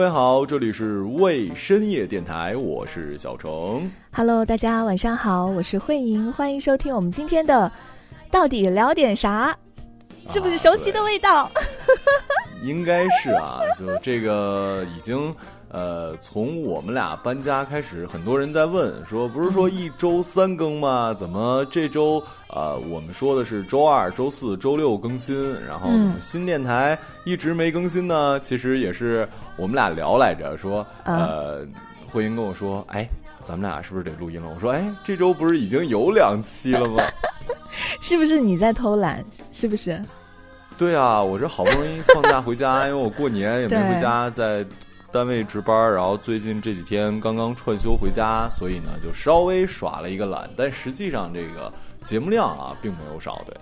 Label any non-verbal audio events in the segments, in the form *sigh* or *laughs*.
各位好，这里是未深夜电台，我是小程。Hello，大家晚上好，我是慧莹，欢迎收听我们今天的到底聊点啥？是不是熟悉的味道？*laughs* 应该是啊，就这个已经。呃，从我们俩搬家开始，很多人在问说，不是说一周三更吗？怎么这周呃，我们说的是周二、周四周六更新，然后新电台一直没更新呢？其实也是我们俩聊来着，说呃，慧英跟我说，哎，咱们俩是不是得录音了？我说，哎，这周不是已经有两期了吗？*laughs* 是不是你在偷懒？是不是？对啊，我这好不容易放假回家，因为我过年也没回家，在。单位值班，然后最近这几天刚刚串休回家，所以呢就稍微耍了一个懒，但实际上这个节目量啊并没有少，对。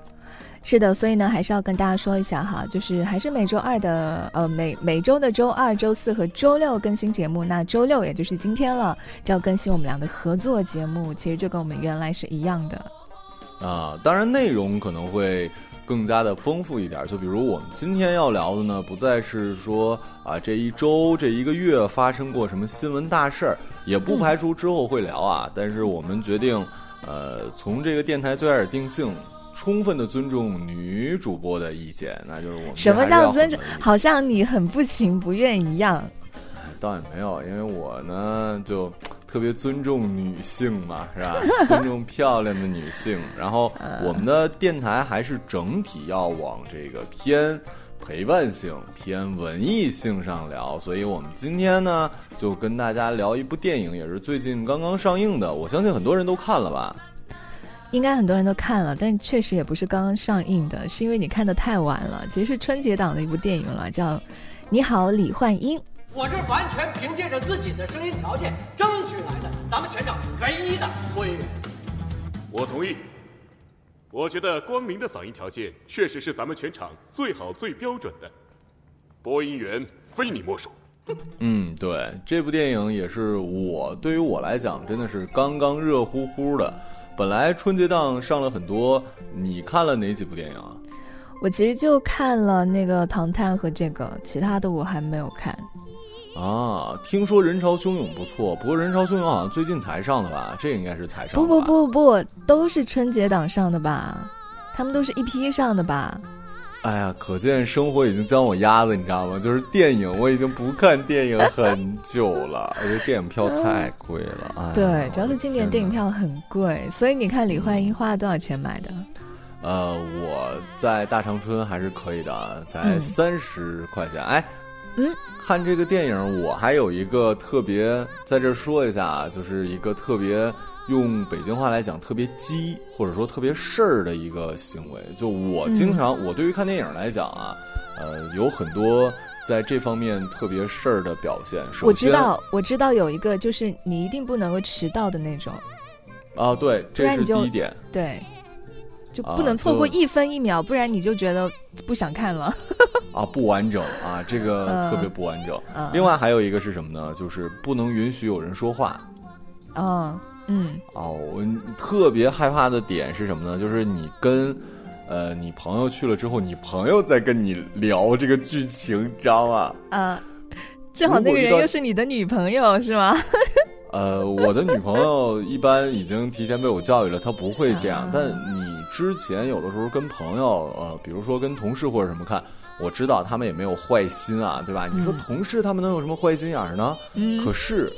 是的，所以呢还是要跟大家说一下哈，就是还是每周二的呃每每周的周二、周四和周六更新节目，那周六也就是今天了，就要更新我们俩的合作节目，其实就跟我们原来是一样的。啊，当然内容可能会。更加的丰富一点，就比如我们今天要聊的呢，不再是说啊这一周这一个月发生过什么新闻大事儿，也不排除之后会聊啊。但是我们决定，呃，从这个电台最开始定性，充分的尊重女主播的意见，那就是我们什么叫尊重？好像你很不情不愿一样。倒也没有，因为我呢就。特别尊重女性嘛，*laughs* 是吧？尊重漂亮的女性。然后我们的电台还是整体要往这个偏陪伴性、偏文艺性上聊。所以我们今天呢，就跟大家聊一部电影，也是最近刚刚上映的。我相信很多人都看了吧？应该很多人都看了，但确实也不是刚刚上映的，是因为你看的太晚了。其实是春节档的一部电影了，叫《你好，李焕英》。我这完全凭借着自己的声音条件争取来的，咱们全场唯一的播音员。我同意。我觉得光明的嗓音条件确实是咱们全场最好最标准的。播音员非你莫属。嗯，对，这部电影也是我对于我来讲真的是刚刚热乎乎的。本来春节档上了很多，你看了哪几部电影啊？我其实就看了那个《唐探》和这个，其他的我还没有看。啊，听说人潮汹涌不错，不过人潮汹涌好像最近才上的吧？这应该是才上。不不不不，都是春节档上的吧？他们都是一批上的吧？哎呀，可见生活已经将我压的，你知道吗？就是电影，我已经不看电影很久了，而且电影票太贵了。对，主要是今年电影票很贵，所以你看李焕英花了多少钱买的？呃，我在大长春还是可以的，才三十块钱。哎。嗯，看这个电影，我还有一个特别在这说一下啊，就是一个特别用北京话来讲特别鸡，或者说特别事儿的一个行为。就我经常，我对于看电影来讲啊，呃，有很多在这方面特别事儿的表现。我知道，我知道有一个就是你一定不能够迟到的那种。啊，对，这是第一点。对。就不能错过一分一秒，不然你就觉得不想看了。*laughs* 啊，不完整啊，这个特别不完整。另外还有一个是什么呢？就是不能允许有人说话。哦，嗯。哦，我特别害怕的点是什么呢？就是你跟呃你朋友去了之后，你朋友在跟你聊这个剧情，知道吗？啊，正好那个人又是你的女朋友，是吗？呃，我的女朋友一般已经提前被我教育了，她不会这样。但你之前有的时候跟朋友，呃，比如说跟同事或者什么看，我知道他们也没有坏心啊，对吧？你说同事他们能有什么坏心眼儿呢？嗯。可是，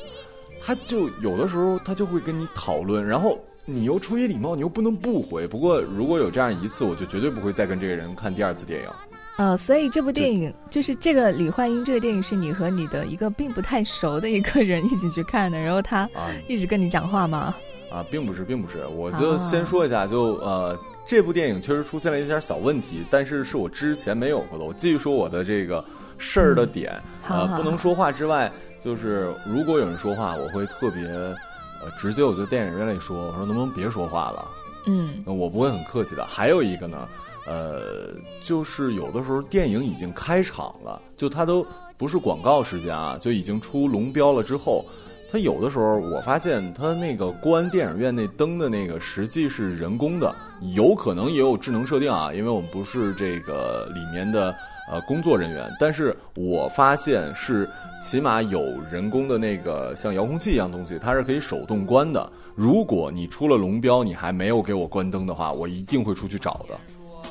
他就有的时候他就会跟你讨论，然后你又出于礼貌，你又不能不回。不过如果有这样一次，我就绝对不会再跟这个人看第二次电影。呃，所以这部电影就是这个李焕英这个电影是你和你的一个并不太熟的一个人一起去看的，然后他一直跟你讲话吗？啊，并不是，并不是，我就先说一下，就呃，这部电影确实出现了一些小问题，但是是我之前没有过的。我继续说我的这个事儿的点，呃，不能说话之外，就是如果有人说话，我会特别呃直接，我就电影院里说，我说能不能别说话了？嗯，我不会很客气的。还有一个呢。呃，就是有的时候电影已经开场了，就它都不是广告时间啊，就已经出龙标了之后，它有的时候我发现它那个关电影院那灯的那个实际是人工的，有可能也有智能设定啊，因为我们不是这个里面的呃工作人员，但是我发现是起码有人工的那个像遥控器一样东西，它是可以手动关的。如果你出了龙标，你还没有给我关灯的话，我一定会出去找的。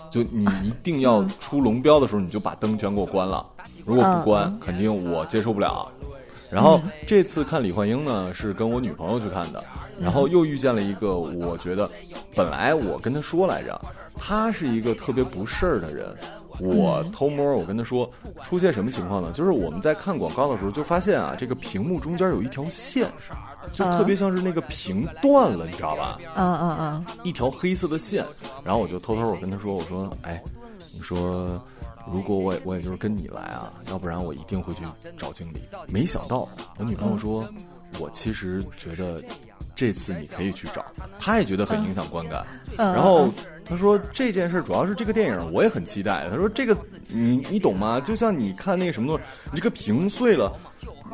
就你一定要出龙标的时候，你就把灯全给我关了。如果不关，肯定我接受不了。然后这次看李焕英呢，是跟我女朋友去看的，然后又遇见了一个，我觉得本来我跟她说来着，她是一个特别不事儿的人。我偷摸我跟她说，出现什么情况呢？就是我们在看广告的时候，就发现啊，这个屏幕中间有一条线。就特别像是那个屏断了，你知道吧？嗯嗯嗯，一条黑色的线。然后我就偷偷我跟他说：“我说，哎，你说，如果我我也就是跟你来啊，要不然我一定会去找经理。”没想到我女朋友说：“我其实觉得这次你可以去找。”她也觉得很影响观感。然后她说：“这件事主要是这个电影我也很期待。”她说：“这个你你懂吗？就像你看那个什么东西，你这个屏碎了。”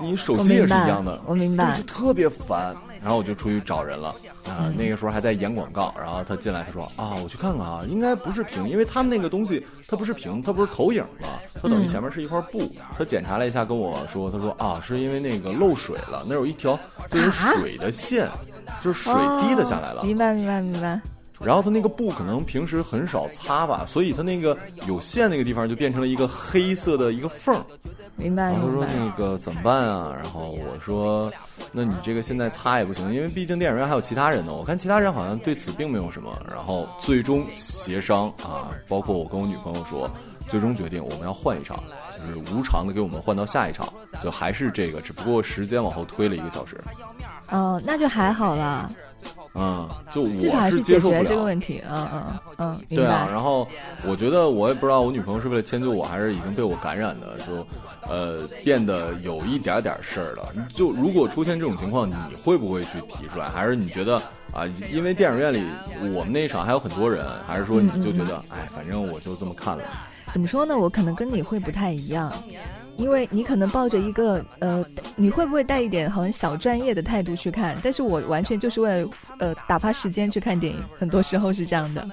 你手机也是一样的，我明白，就特别烦。然后我就出去找人了啊，那个时候还在演广告。然后他进来，他说啊，我去看看啊，应该不是屏，因为他们那个东西它不是屏，它不是投影嘛，它等于前面是一块布。他检查了一下，跟我说，他说啊，是因为那个漏水了，那有一条就是水的线，就是水滴的下来了。明白，明白，明白。然后他那个布可能平时很少擦吧，所以它那个有线那个地方就变成了一个黑色的一个缝。明白。他说那个怎么办啊？然后我说，那你这个现在擦也不行，因为毕竟电影院还有其他人呢。我看其他人好像对此并没有什么。然后最终协商啊，包括我跟我女朋友说，最终决定我们要换一场，就是无偿的给我们换到下一场，就还是这个，只不过时间往后推了一个小时。哦，那就还好了。嗯，就至少还是解决这个问题。嗯嗯嗯，对啊。然后我觉得我也不知道我女朋友是为了迁就我还是已经被我感染的，就呃变得有一点点事儿了。就如果出现这种情况，你会不会去提出来？还是你觉得啊，因为电影院里我们那一场还有很多人，还是说你就觉得哎，反正我就这么看了？怎么说呢？我可能跟你会不太一样。因为你可能抱着一个呃，你会不会带一点好像小专业的态度去看？但是我完全就是为了呃打发时间去看电影，很多时候是这样的，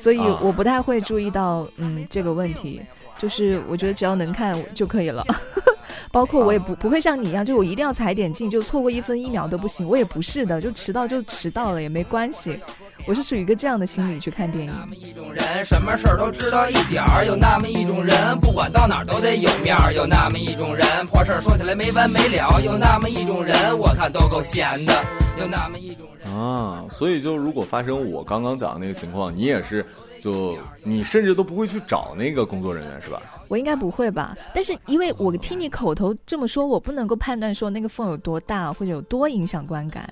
所以我不太会注意到嗯这个问题。就是我觉得只要能看就可以了，*laughs* 包括我也不不会像你一样，就我一定要踩点进，就错过一分一秒都不行。我也不是的，就迟到就迟到了也没关系。我是属于一个这样的心理去看电影。那么一种人，什么事儿都知道一点儿；有那么一种人，不管到哪儿都得有面儿；有那么一种人，破事儿说起来没完没了；有那么一种人，我看都够闲的；有那么一种人啊，所以就如果发生我刚刚讲的那个情况，你也是，就你甚至都不会去找那个工作人员是吧？我应该不会吧？但是因为我听你口头这么说，我不能够判断说那个缝有多大或者有多影响观感。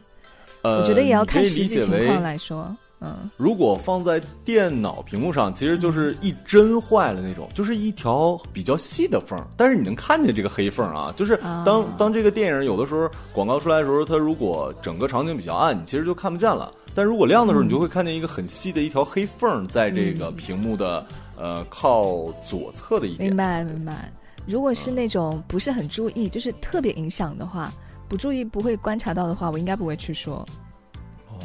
呃，我觉得也要看实际情况来说。嗯，如果放在电脑屏幕上，其实就是一针坏了那种，就是一条比较细的缝，但是你能看见这个黑缝啊。就是当当这个电影有的时候广告出来的时候，它如果整个场景比较暗，你其实就看不见了。但如果亮的时候，你就会看见一个很细的一条黑缝在这个屏幕的呃靠左侧的一点。明白明白。如果是那种不是很注意，就是特别影响的话，不注意不会观察到的话，我应该不会去说。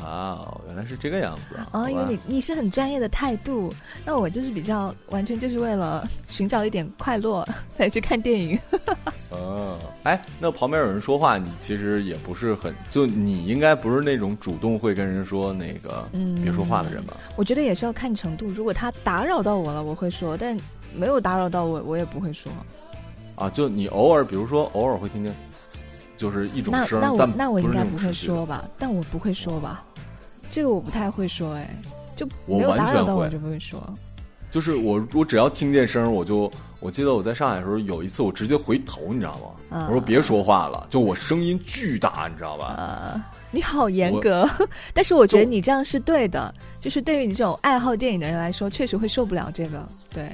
哇哦，原来是这个样子啊！因为你你是很专业的态度，那我就是比较完全就是为了寻找一点快乐才去看电影。*laughs* 哦，哎，那旁边有人说话，你其实也不是很，就你应该不是那种主动会跟人说那个别说话的人吧？我觉得也是要看程度，如果他打扰到我了，我会说；但没有打扰到我，我也不会说。啊，就你偶尔，比如说偶尔会听见。就是一种声，那我那我应该不会说吧？但我不会说吧？这个我不太会说，哎，就没有打扰到我就不会说。就是我我只要听见声，我就我记得我在上海的时候有一次，我直接回头，你知道吗？我说别说话了，就我声音巨大，你知道吧？啊，你好严格，*laughs* 但是我觉得你这样是对的，就是对于你这种爱好电影的人来说，确实会受不了这个，对。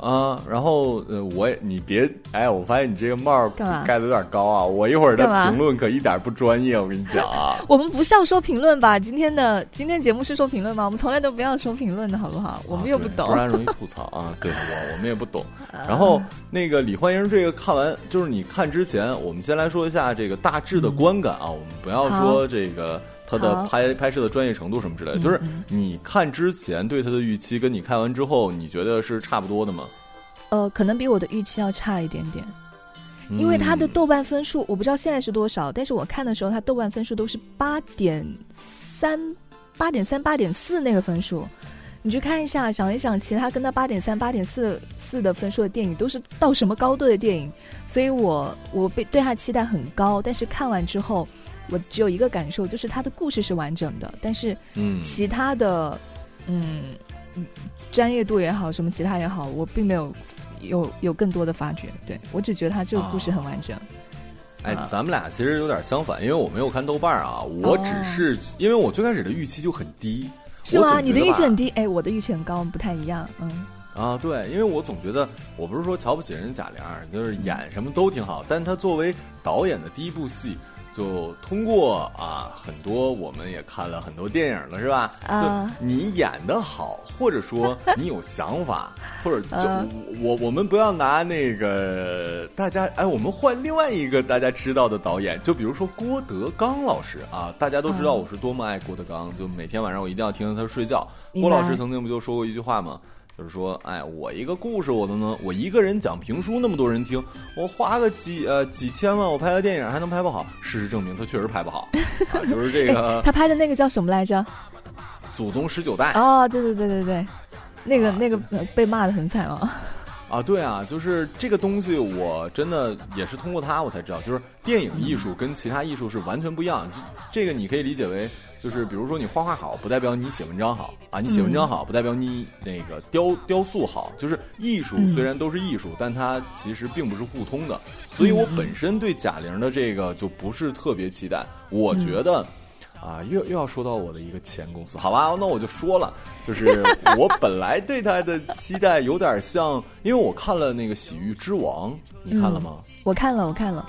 啊，然后呃，我也你别哎，我发现你这个帽盖的有点高啊！我一会儿的评论可一点不专业，我跟你讲啊。我们不是要说评论吧？今天的今天节目是说评论吗？我们从来都不要说评论的好不好？我们又不懂，不然容易吐槽啊。对，我我们也不懂。*laughs* 然后那个李焕英这个看完，就是你看之前，我们先来说一下这个大致的观感啊。我们不要说这个他的拍拍摄的专业程度什么之类的，就是你看之前对他的预期，跟你看完之后，你觉得是差不多的吗？呃，可能比我的预期要差一点点，因为他的豆瓣分数我不知道现在是多少，但是我看的时候他豆瓣分数都是八点三、八点三、八点四那个分数。你去看一下，想一想，其他跟他八点三、八点四四的分数的电影都是到什么高度的电影？所以我我被对他期待很高，但是看完之后，我只有一个感受，就是他的故事是完整的，但是其他的，嗯，专业度也好，什么其他也好，我并没有有有更多的发掘。对我只觉得他这个故事很完整。哎，咱们俩其实有点相反，因为我没有看豆瓣啊，我只是因为我最开始的预期就很低。是吗？你的预期很低，哎，我的预期很高，不太一样，嗯。啊，对，因为我总觉得，我不是说瞧不起人贾玲，就是演什么都挺好，但他作为导演的第一部戏。就通过啊，很多我们也看了很多电影了，是吧？啊，你演的好，或者说你有想法，或者就我我们不要拿那个大家哎，我们换另外一个大家知道的导演，就比如说郭德纲老师啊，大家都知道我是多么爱郭德纲，就每天晚上我一定要听着他睡觉。郭老师曾经不就说过一句话吗？就是说，哎，我一个故事我都能，我一个人讲评书那么多人听，我花个几呃几千万，我拍个电影还能拍不好？事实证明他确实拍不好，*laughs* 就是这个。他拍的那个叫什么来着？祖宗十九代。哦，对对对对对，那个那个被骂的很惨哦。*laughs* 啊，对啊，就是这个东西，我真的也是通过他我才知道，就是电影艺术跟其他艺术是完全不一样。这个你可以理解为。就是比如说你画画好，不代表你写文章好啊；你写文章好，不代表你那个雕雕塑好。就是艺术虽然都是艺术，但它其实并不是互通的。所以我本身对贾玲的这个就不是特别期待。我觉得，啊，又又要说到我的一个前公司，好吧？那我就说了，就是 *laughs* 我本来对他的期待有点像，因为我看了那个《洗浴之王》，你看了吗？我看了，我看了。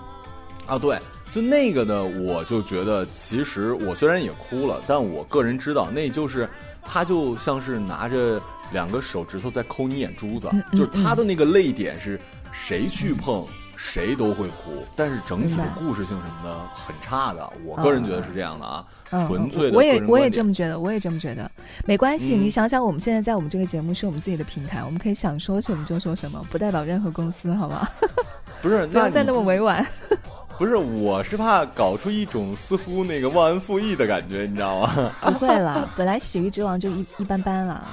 啊，对。就那个呢，我就觉得，其实我虽然也哭了，但我个人知道，那就是他就像是拿着两个手指头在抠你眼珠子，就是他的那个泪点是谁去碰谁都会哭，但是整体的故事性什么的很差的。我个人觉得是这样的啊，纯粹的。我也我也这么觉得，我也这么觉得。没关系，你想想，我们现在在我们这个节目是我们自己的平台，我们可以想说什么就说什么，不代表任何公司，好吗？不是，*laughs* 不要再那么委婉。不是，我是怕搞出一种似乎那个忘恩负义的感觉，你知道吗？*laughs* 不会了，本来《喜剧之王》就一一般般了。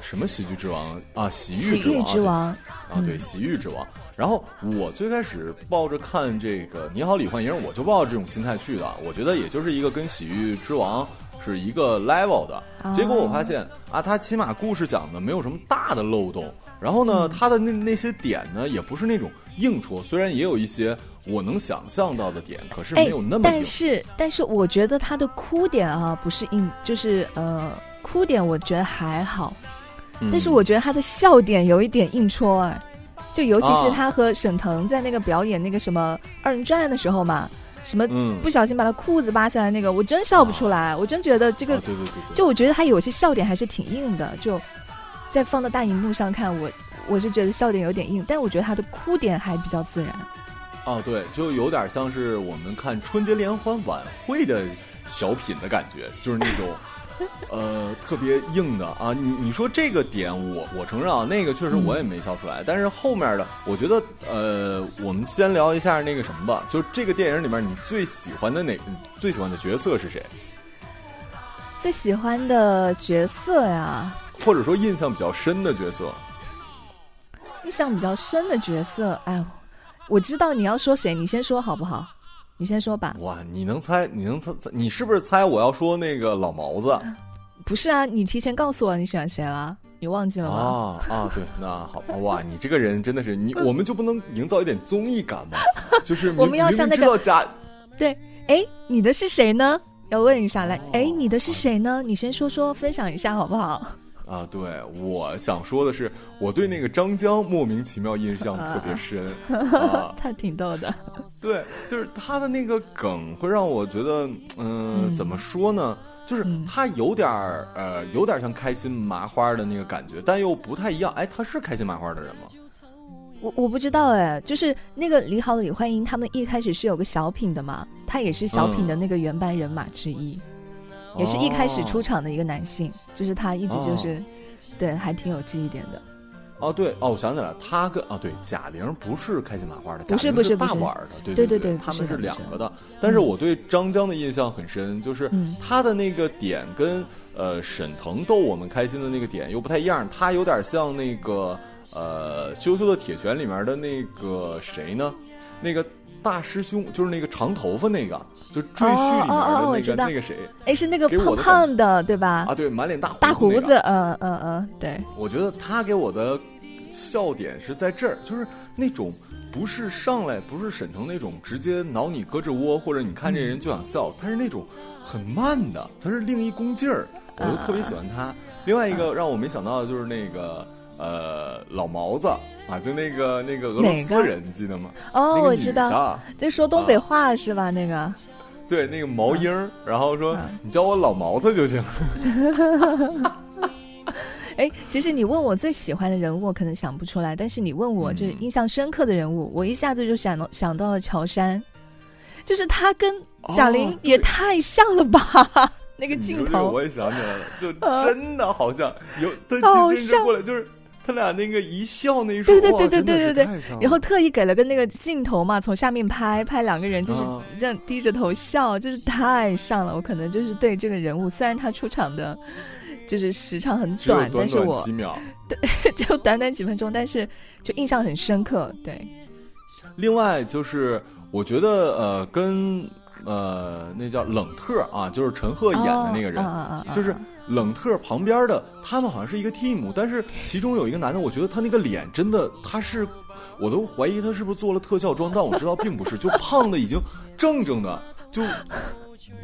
什么喜剧之王啊？喜剧之王啊，对，喜剧之王。然后我最开始抱着看这个《你好，李焕英》，我就抱着这种心态去的。我觉得也就是一个跟《喜剧之王》是一个 level 的。结果我发现啊，他起码故事讲的没有什么大的漏洞。然后呢，他的那那些点呢，也不是那种硬戳，虽然也有一些。我能想象到的点，可是没有那么。但是，但是，我觉得他的哭点啊，不是硬，就是呃，哭点我觉得还好。但是，我觉得他的笑点有一点硬戳哎，就尤其是他和沈腾在那个表演那个什么二人转的时候嘛，什么不小心把他裤子扒下来那个，我真笑不出来。我真觉得这个，对对对，就我觉得他有些笑点还是挺硬的。就在放到大荧幕上看，我我是觉得笑点有点硬，但我觉得他的哭点还比较自然。哦，对，就有点像是我们看春节联欢晚会的小品的感觉，就是那种，*laughs* 呃，特别硬的啊。你你说这个点，我我承认啊，那个确实我也没笑出来。但是后面的，我觉得，呃，我们先聊一下那个什么吧。就这个电影里面，你最喜欢的哪最喜欢的角色是谁？最喜欢的角色呀？或者说印象比较深的角色？印象比较深的角色，哎。我知道你要说谁，你先说好不好？你先说吧。哇，你能猜？你能猜？你是不是猜我要说那个老毛子？*laughs* 不是啊，你提前告诉我你喜欢谁了？你忘记了吗？啊啊，对，那好吧。哇，你这个人真的是你，我们就不能营造一点综艺感吗？就是 *laughs* 我们要像那个假对，哎，你的是谁呢？要问一下来，哎，你的是谁呢？你先说说，分享一下好不好？啊，对，我想说的是，我对那个张江莫名其妙印象特别深，*laughs* 他挺逗的。对，就是他的那个梗会让我觉得，嗯，怎么说呢？就是他有点儿，呃，有点像开心麻花的那个感觉，但又不太一样。哎，他是开心麻花的人吗？我我不知道哎，就是那个李好李焕英，他们一开始是有个小品的嘛，他也是小品的那个原班人马之一。也是一开始出场的一个男性，就是他一直就是，对，还挺有记忆点的。哦，对，哦，我想起来了，他跟哦，对，贾玲不是开心麻花的，不是不是大碗的，对对对，他们是两个的。但是我对张江的印象很深，就是他的那个点跟呃沈腾逗我们开心的那个点又不太一样，他有点像那个呃《羞羞的铁拳》里面的那个谁呢？那个。大师兄就是那个长头发那个，就赘婿里面的那个那个谁？哎，是那个胖胖的，对吧？啊，对，满脸大大胡子，嗯嗯嗯，对。我觉得他给我的笑点是在这儿，就是那种不是上来不是沈腾那种直接挠你胳肢窝，或者你看这人就想笑，他是那种很慢的，他是另一股劲儿，我就特别喜欢他。另外一个让我没想到的就是那个。呃，老毛子啊，就那个那个俄罗斯人，你记得吗？哦，我知道，就说东北话是吧？那个，对，那个毛英，然后说你叫我老毛子就行。*laughs* 哎，其实你问我最喜欢的人物，我可能想不出来，但是你问我就是印象深刻的人物，我一下子就想到想到了乔杉，就是他跟贾玲也太像了吧？*laughs* 那个镜头，我也想起来了，就真的好像有他紧接着过来就是。他俩那个一笑那一瞬，对对对对对对对，然后特意给了个那个镜头嘛，从下面拍拍两个人，就是这样低着头笑，就是太像了。我可能就是对这个人物，虽然他出场的，就是时长很短，但是我几秒，*laughs* 对，就短短几分钟，但是就印象很深刻。对，另外就是我觉得呃，跟呃那叫冷特啊，就是陈赫演的那个人，就是。冷特旁边的他们好像是一个 team，但是其中有一个男的，我觉得他那个脸真的，他是，我都怀疑他是不是做了特效妆，但我知道并不是，就胖的已经正正的，就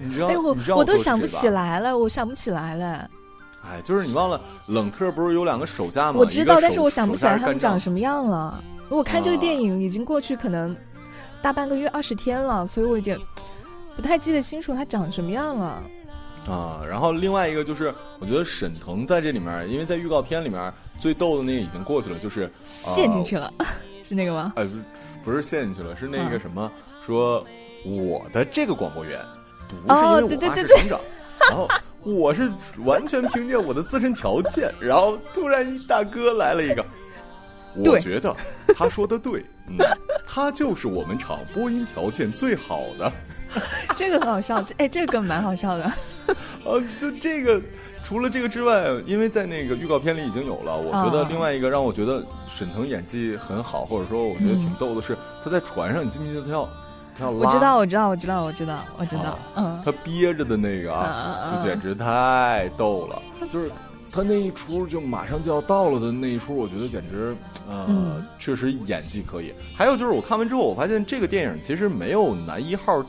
你知道，你知道我都想不起来了，我想不起来了。哎，就是你忘了冷特不是有两个手下吗？我知道，但是我想不起来他们长什么样了。我看这个电影已经过去可能大半个月二十天了，所以我有点不太记得清楚他长什么样了。啊，然后另外一个就是，我觉得沈腾在这里面，因为在预告片里面最逗的那个已经过去了，就是陷进去了，*laughs* 是那个吗？呃，不是陷进去了，是那个什么，说我的这个广播员不是因为我爸是省长，然后我是完全凭借我的自身条件，然后突然一大哥来了一个，我觉得他说的对，嗯，他就是我们厂播音条件最好的。*laughs* 这个很好笑，哎，这个蛮好笑的。*laughs* 呃，就这个，除了这个之外，因为在那个预告片里已经有了。我觉得另外一个让我觉得沈腾演技很好，或者说我觉得挺逗的是，他在船上，你记不记得他要？我知道，我知道，我知道，我知道，我知道。嗯，他憋着的那个啊，就简直太逗了。就是他那一出就马上就要到了的那一出，我觉得简直呃，确实演技可以。还有就是我看完之后，我发现这个电影其实没有男一号。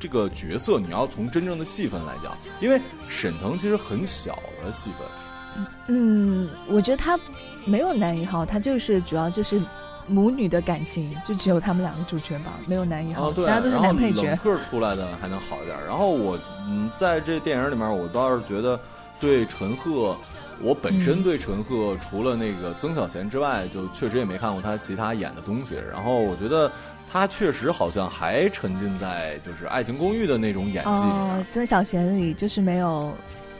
这个角色，你要从真正的戏份来讲，因为沈腾其实很小的戏份。嗯，我觉得他没有男一号，他就是主要就是母女的感情，就只有他们两个主角吧，没有男一号，其他都是男配角。冷特出来的还能好一点。然后我嗯，在这电影里面，我倒是觉得对陈赫，我本身对陈赫除了那个曾小贤之外，就确实也没看过他其他演的东西。然后我觉得。他确实好像还沉浸在就是《爱情公寓》的那种演技里。曾小贤里就是没有，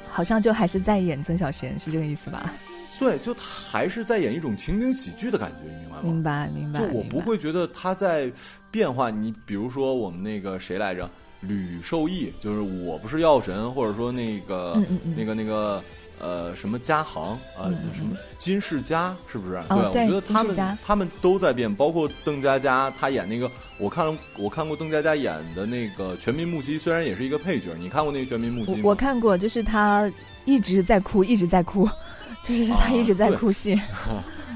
好像就还是在演曾小贤，是这个意思吧？对，就还是在演一种情景喜剧的感觉，明白吗？明白，明白。就我不会觉得他在变化。你比如说我们那个谁来着，吕受益，就是我不是药神，或者说那个那个那个。呃，什么嘉行啊，什么金世佳，是不是？对，我觉得他们他们都在变，包括邓家佳，他演那个，我看了，我看过邓家佳演的那个《全民目击》，虽然也是一个配角，你看过那个《全民目击》吗？我看过，就是他一直在哭，一直在哭，*laughs* 就是他一直在哭戏。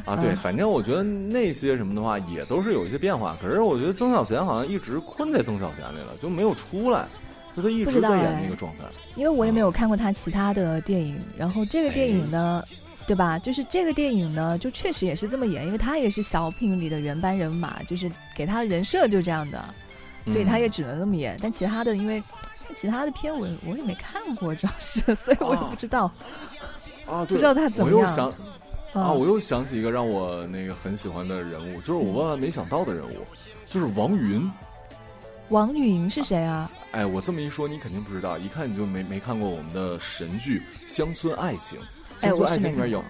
啊，对，*laughs* 反正我觉得那些什么的话，也都是有一些变化。可是我觉得曾小贤好像一直困在曾小贤里了，就没有出来。就他一直在演那个状态，因为我也没有看过他其他的电影。然后这个电影呢，对吧？就是这个电影呢，就确实也是这么演，因为他也是小品里的原班人马，就是给他的人设就这样的，所以他也只能这么演。但其他的，因为其他的片我我也没看过，主要是，*laughs* 所以我也不知道啊，不知道他怎么样。我又想啊，我又想起一个让我那个很喜欢的人物，就是我万万没想到的人物，就是王云。王云是谁啊？哎，我这么一说，你肯定不知道，一看你就没没看过我们的神剧《乡村爱情》。乡村爱情里面有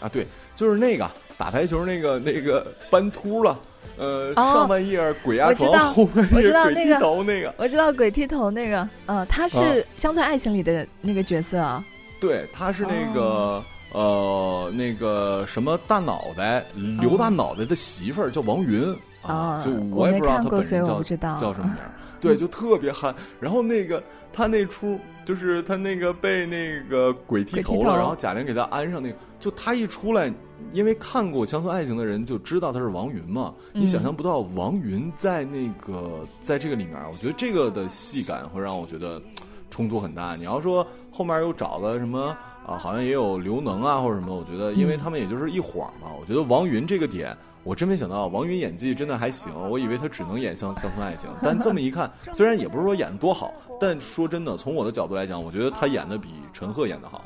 啊，对，就是那个打排球那个那个斑秃了，呃，上半夜鬼压床，后半夜鬼剃头那个，我知道鬼剃头那个，呃，他是《乡村爱情》里的那个角色啊。对，他是那个呃那个什么大脑袋刘大脑袋的媳妇儿叫王云啊，就我也不知道他本人叫叫什么名。*laughs* 对，就特别憨。然后那个他那出，就是他那个被那个鬼剃头了，然后贾玲给他安上那个，就他一出来，因为看过《乡村爱情》的人就知道他是王云嘛。你想象不到王云在那个在这个里面，我觉得这个的戏感会让我觉得冲突很大。你要说后面又找了什么啊，好像也有刘能啊或者什么，我觉得因为他们也就是一晃嘛。我觉得王云这个点。我真没想到王云演技真的还行，我以为他只能演乡乡村爱情，*laughs* 但这么一看，虽然也不是说演的多好，但说真的，从我的角度来讲，我觉得他演的比陈赫演的好，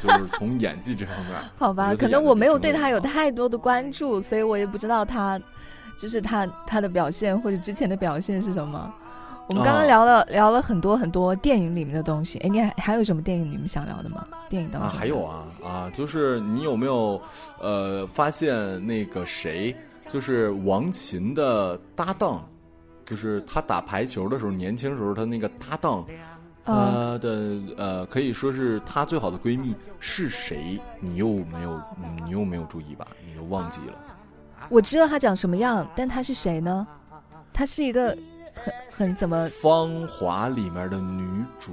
就是从演技这方面。*laughs* 好吧，可能我没有对他有太多的关注，所以我也不知道他，就是他他的表现或者之前的表现是什么。我们刚刚聊了聊了很多很多电影里面的东西，哎，你还还有什么电影你们想聊的吗？电影当中啊，还有啊啊，就是你有没有呃发现那个谁，就是王琴的搭档，就是他打排球的时候，年轻时候他那个搭档，呃的呃可以说是他最好的闺蜜是谁？你又没有你又没有注意吧？你又忘记了？我知道他长什么样，但他是谁呢？他是一个。很很怎么？芳华里面的女主，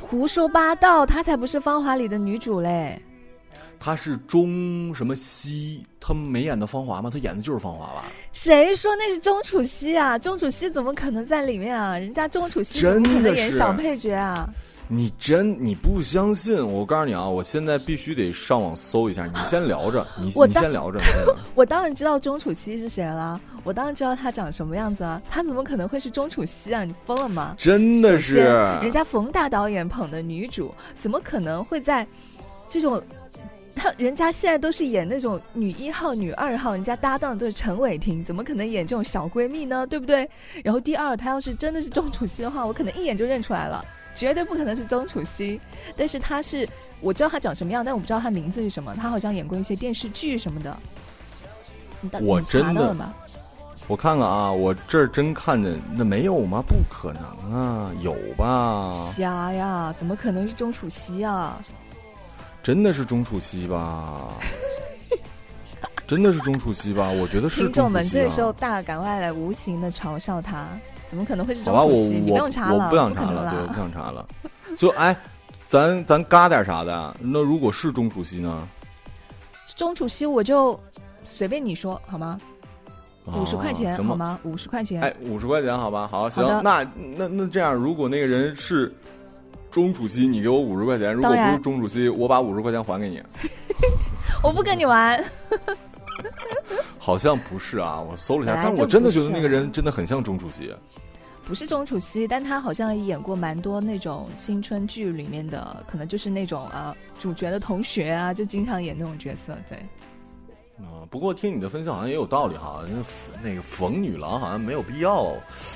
胡说八道，她才不是芳华里的女主嘞。她是钟什么熙？她没演的芳华吗？她演的就是芳华吧？谁说那是钟楚曦啊？钟楚曦怎么可能在里面啊？人家钟楚曦怎么可能演小配角啊？你真你不相信？我告诉你啊，我现在必须得上网搜一下。你先聊着，*laughs* 你你先聊着。*laughs* 我当然知道钟楚曦是谁了，我当然知道她长什么样子啊。她怎么可能会是钟楚曦啊？你疯了吗？真的是，人家冯大导演捧的女主，怎么可能会在这种？他人家现在都是演那种女一号、女二号，人家搭档都是陈伟霆，怎么可能演这种小闺蜜呢？对不对？然后第二，她要是真的是钟楚曦的话，我可能一眼就认出来了。绝对不可能是钟楚曦，但是他是我知道他长什么样，但我不知道他名字是什么。他好像演过一些电视剧什么的。我真的吗，我看看啊，我这儿真看见那没有吗？不可能啊，有吧？瞎呀，怎么可能是钟楚曦啊？真的是钟楚曦吧？*laughs* 真的是钟楚曦吧？我觉得是。听众们这时候大赶快来无情的嘲笑他。怎么可能会是钟楚曦？你不用查了，我不想查了，对，我不想查了。就哎，咱咱嘎点啥的？那如果是钟楚曦呢？钟楚曦，我就随便你说好吗？五十块钱好吗？五十块钱。哎，五十块钱好吧？好，行。那那那这样，如果那个人是钟楚曦，你给我五十块钱；如果不是钟楚曦，我把五十块钱还给你。*laughs* 我不跟你玩。*laughs* 好像不是啊，我搜了一下，但我真的觉得那个人真的很像钟楚曦。不是钟楚曦，但他好像也演过蛮多那种青春剧里面的，可能就是那种啊主角的同学啊，就经常演那种角色。对。啊，不过听你的分析好像也有道理哈，那个冯女郎好像没有必要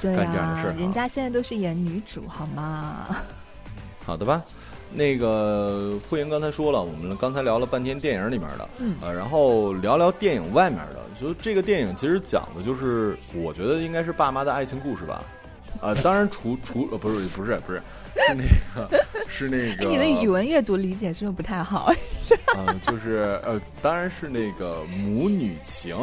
干这样的事儿。人家现在都是演女主好吗？*laughs* 好的吧。那个慧莹刚才说了，我们刚才聊了半天电影里面的，嗯，呃，然后聊聊电影外面的。就这个电影其实讲的就是，我觉得应该是爸妈的爱情故事吧。呃，当然除除呃不是不是不是是那个是那个。你的语文阅读理解是不是不太好？*laughs* 嗯，就是呃，当然是那个母女情。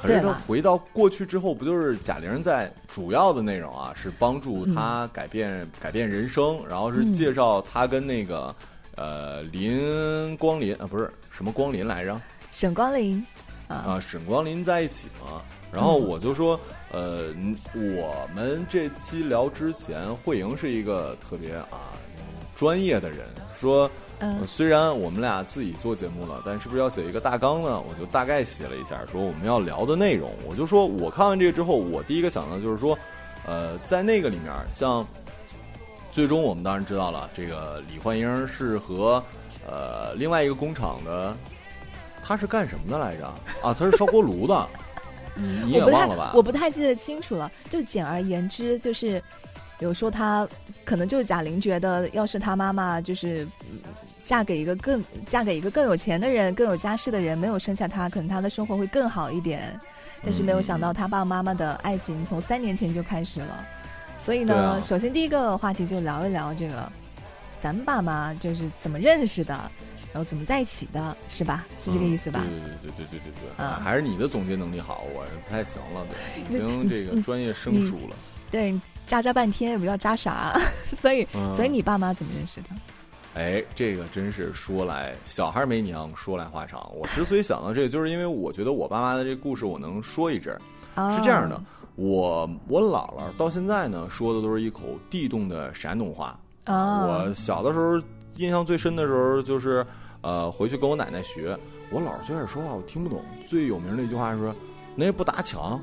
可是他回到过去之后，不就是贾玲在主要的内容啊？是帮助他改变改变人生，然后是介绍他跟那个呃林光林啊，不是什么光林来着？沈光林啊，沈光林在一起嘛。然后我就说，呃，我们这期聊之前，慧莹是一个特别啊专业的人，说。虽然我们俩自己做节目了，但是不是要写一个大纲呢？我就大概写了一下，说我们要聊的内容。我就说我看完这个之后，我第一个想到就是说，呃，在那个里面，像最终我们当然知道了，这个李焕英是和呃另外一个工厂的，他是干什么的来着？啊，他是烧锅炉的。*laughs* 你也忘了吧？我不太记得清楚了。就简而言之，就是有说他可能就是贾玲觉得，要是他妈妈就是嫁给一个更嫁给一个更有钱的人、更有家世的人，没有生下他，可能他的生活会更好一点。但是没有想到，他爸爸妈妈的爱情从三年前就开始了。所以呢，首先第一个话题就聊一聊这个，咱们爸妈就是怎么认识的，然后怎么在一起的，是吧？是这个意思吧？对对对对对对对啊！还是你的总结能力好，我不太行了，已经这个 *laughs* 专业生疏了。对，扎扎半天也不知道扎啥，*laughs* 所以所以你爸妈怎么认识的？哎，这个真是说来小孩没娘，说来话长。我之所以想到这个，就是因为我觉得我爸妈的这故事我能说一阵儿。是这样的，我我姥姥到现在呢说的都是一口地道的山东话。啊，我小的时候印象最深的时候就是呃回去跟我奶奶学，我姥姥最开始说话我听不懂，最有名的一句话是说。那也不打枪，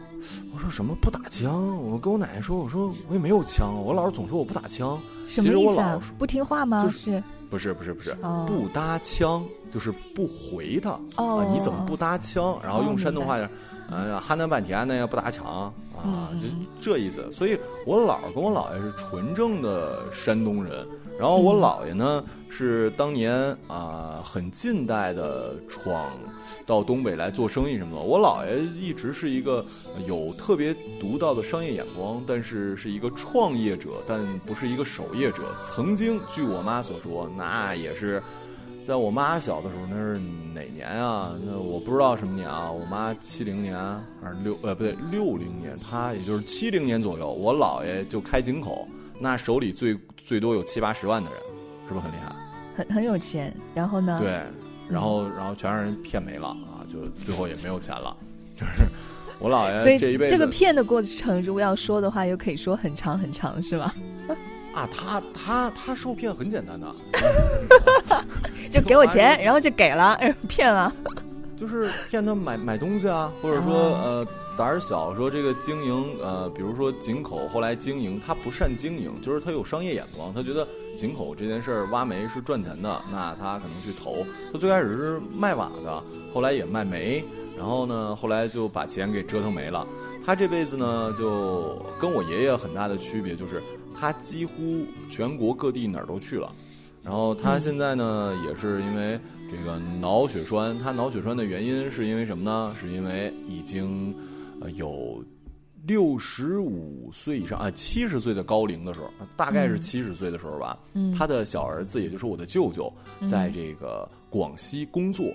我说什么不打枪？我跟我奶奶说，我说我也没有枪。我姥姥总说我不打枪，什么意思啊？不听话吗？就是，不是不是不是，不搭腔就是不回他啊！你怎么不搭腔？然后用山东话讲，哎呀，喊那半天呢也不搭腔啊，就这意思。所以我姥跟我姥爷是纯正的山东人。然后我姥爷呢是当年啊很近代的闯到东北来做生意什么的。我姥爷一直是一个有特别独到的商业眼光，但是是一个创业者，但不是一个守业者。曾经据我妈所说，那也是在我妈小的时候，那是哪年啊？那我不知道什么年啊。我妈七零年还是六呃不对六零年，她也就是七零年左右，我姥爷就开井口。那手里最最多有七八十万的人，是不是很厉害？很很有钱，然后呢？对，然后然后全让人骗没了啊，就最后也没有钱了。就是 *laughs* 我姥爷这一辈子，这个骗的过程，如果要说的话，又可以说很长很长，是吧？*laughs* 啊，他他他受骗很简单的，*laughs* 就给我钱，然后就给了，*laughs* 骗了。*laughs* 就是骗他买买东西啊，或者说呃。胆儿小，说这个经营，呃，比如说井口，后来经营，他不善经营，就是他有商业眼光，他觉得井口这件事儿挖煤是赚钱的，那他可能去投。他最开始是卖瓦的，后来也卖煤，然后呢，后来就把钱给折腾没了。他这辈子呢，就跟我爷爷很大的区别，就是他几乎全国各地哪儿都去了。然后他现在呢，也是因为这个脑血栓，他脑血栓的原因是因为什么呢？是因为已经。呃，有六十五岁以上啊，七十岁的高龄的时候，大概是七十岁的时候吧。嗯，他的小儿子，也就是我的舅舅，在这个广西工作。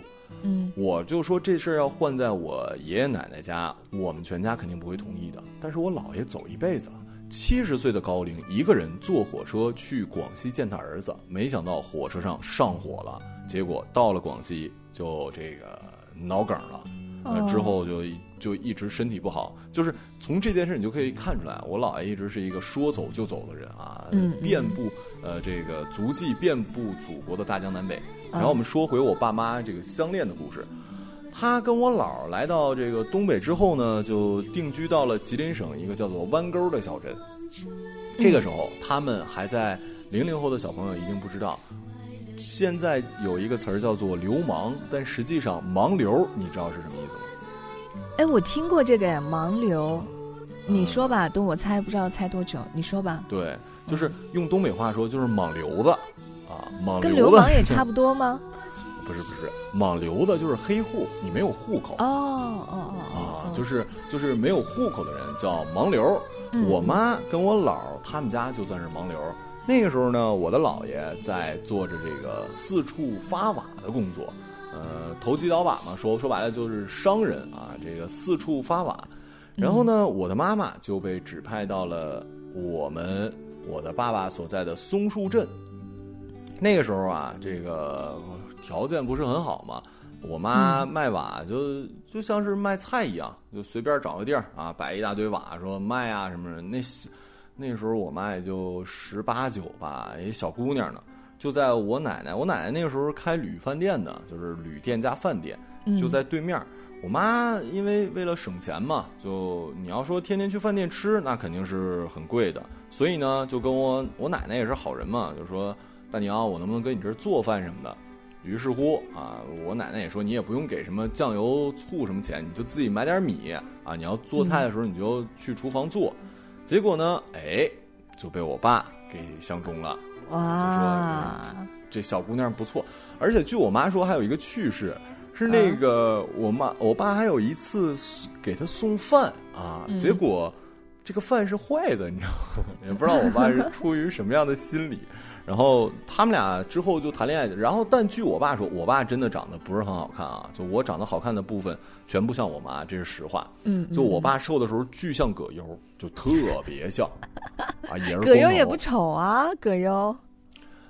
嗯，我就说这事儿要换在我爷爷奶奶家，我们全家肯定不会同意的。但是我姥爷走一辈子了，七十岁的高龄，一个人坐火车去广西见他儿子，没想到火车上上火了，结果到了广西就这个脑梗了。呃，之后就就一直身体不好，就是从这件事你就可以看出来，我姥爷一直是一个说走就走的人啊，遍布呃这个足迹遍布祖国的大江南北。然后我们说回我爸妈这个相恋的故事，他跟我姥来到这个东北之后呢，就定居到了吉林省一个叫做弯沟的小镇。这个时候他们还在零零后的小朋友一定不知道。现在有一个词儿叫做“流氓”，但实际上“盲流”，你知道是什么意思吗？哎，我听过这个呀，“盲流”，你说吧，等我猜，不知道猜多久，你说吧。对，就是用东北话说，就是“莽流子”啊，“莽流子”跟流氓也差不多吗？不是不是，“盲流的”就是黑户，你没有户口。哦哦哦啊，就是就是没有户口的人叫盲流。我妈跟我姥他们家就算是盲流。那个时候呢，我的姥爷在做着这个四处发瓦的工作，呃，投机倒把嘛，说说白了就是商人啊，这个四处发瓦。然后呢，我的妈妈就被指派到了我们我的爸爸所在的松树镇。那个时候啊，这个条件不是很好嘛，我妈卖瓦就就像是卖菜一样，就随便找个地儿啊，摆一大堆瓦，说卖啊什么的那。那时候我妈也就十八九吧，一小姑娘呢，就在我奶奶，我奶奶那个时候开旅饭店的，就是旅店加饭店，就在对面。我妈因为为了省钱嘛，就你要说天天去饭店吃，那肯定是很贵的，所以呢，就跟我我奶奶也是好人嘛，就说大娘，我能不能跟你这儿做饭什么的？于是乎啊，我奶奶也说你也不用给什么酱油醋什么钱，你就自己买点米啊，你要做菜的时候你就去厨房做。结果呢？哎，就被我爸给相中了。哇，这小姑娘不错，而且据我妈说，还有一个趣事，是那个我妈我爸还有一次给她送饭啊，结果这个饭是坏的，你知道吗？*laughs* 也不知道我爸是出于什么样的心理。然后他们俩之后就谈恋爱，然后但据我爸说，我爸真的长得不是很好看啊，就我长得好看的部分全部像我妈，这是实话。嗯，就我爸瘦的时候巨像葛优，就特别像啊，也是葛优也不丑啊，葛优。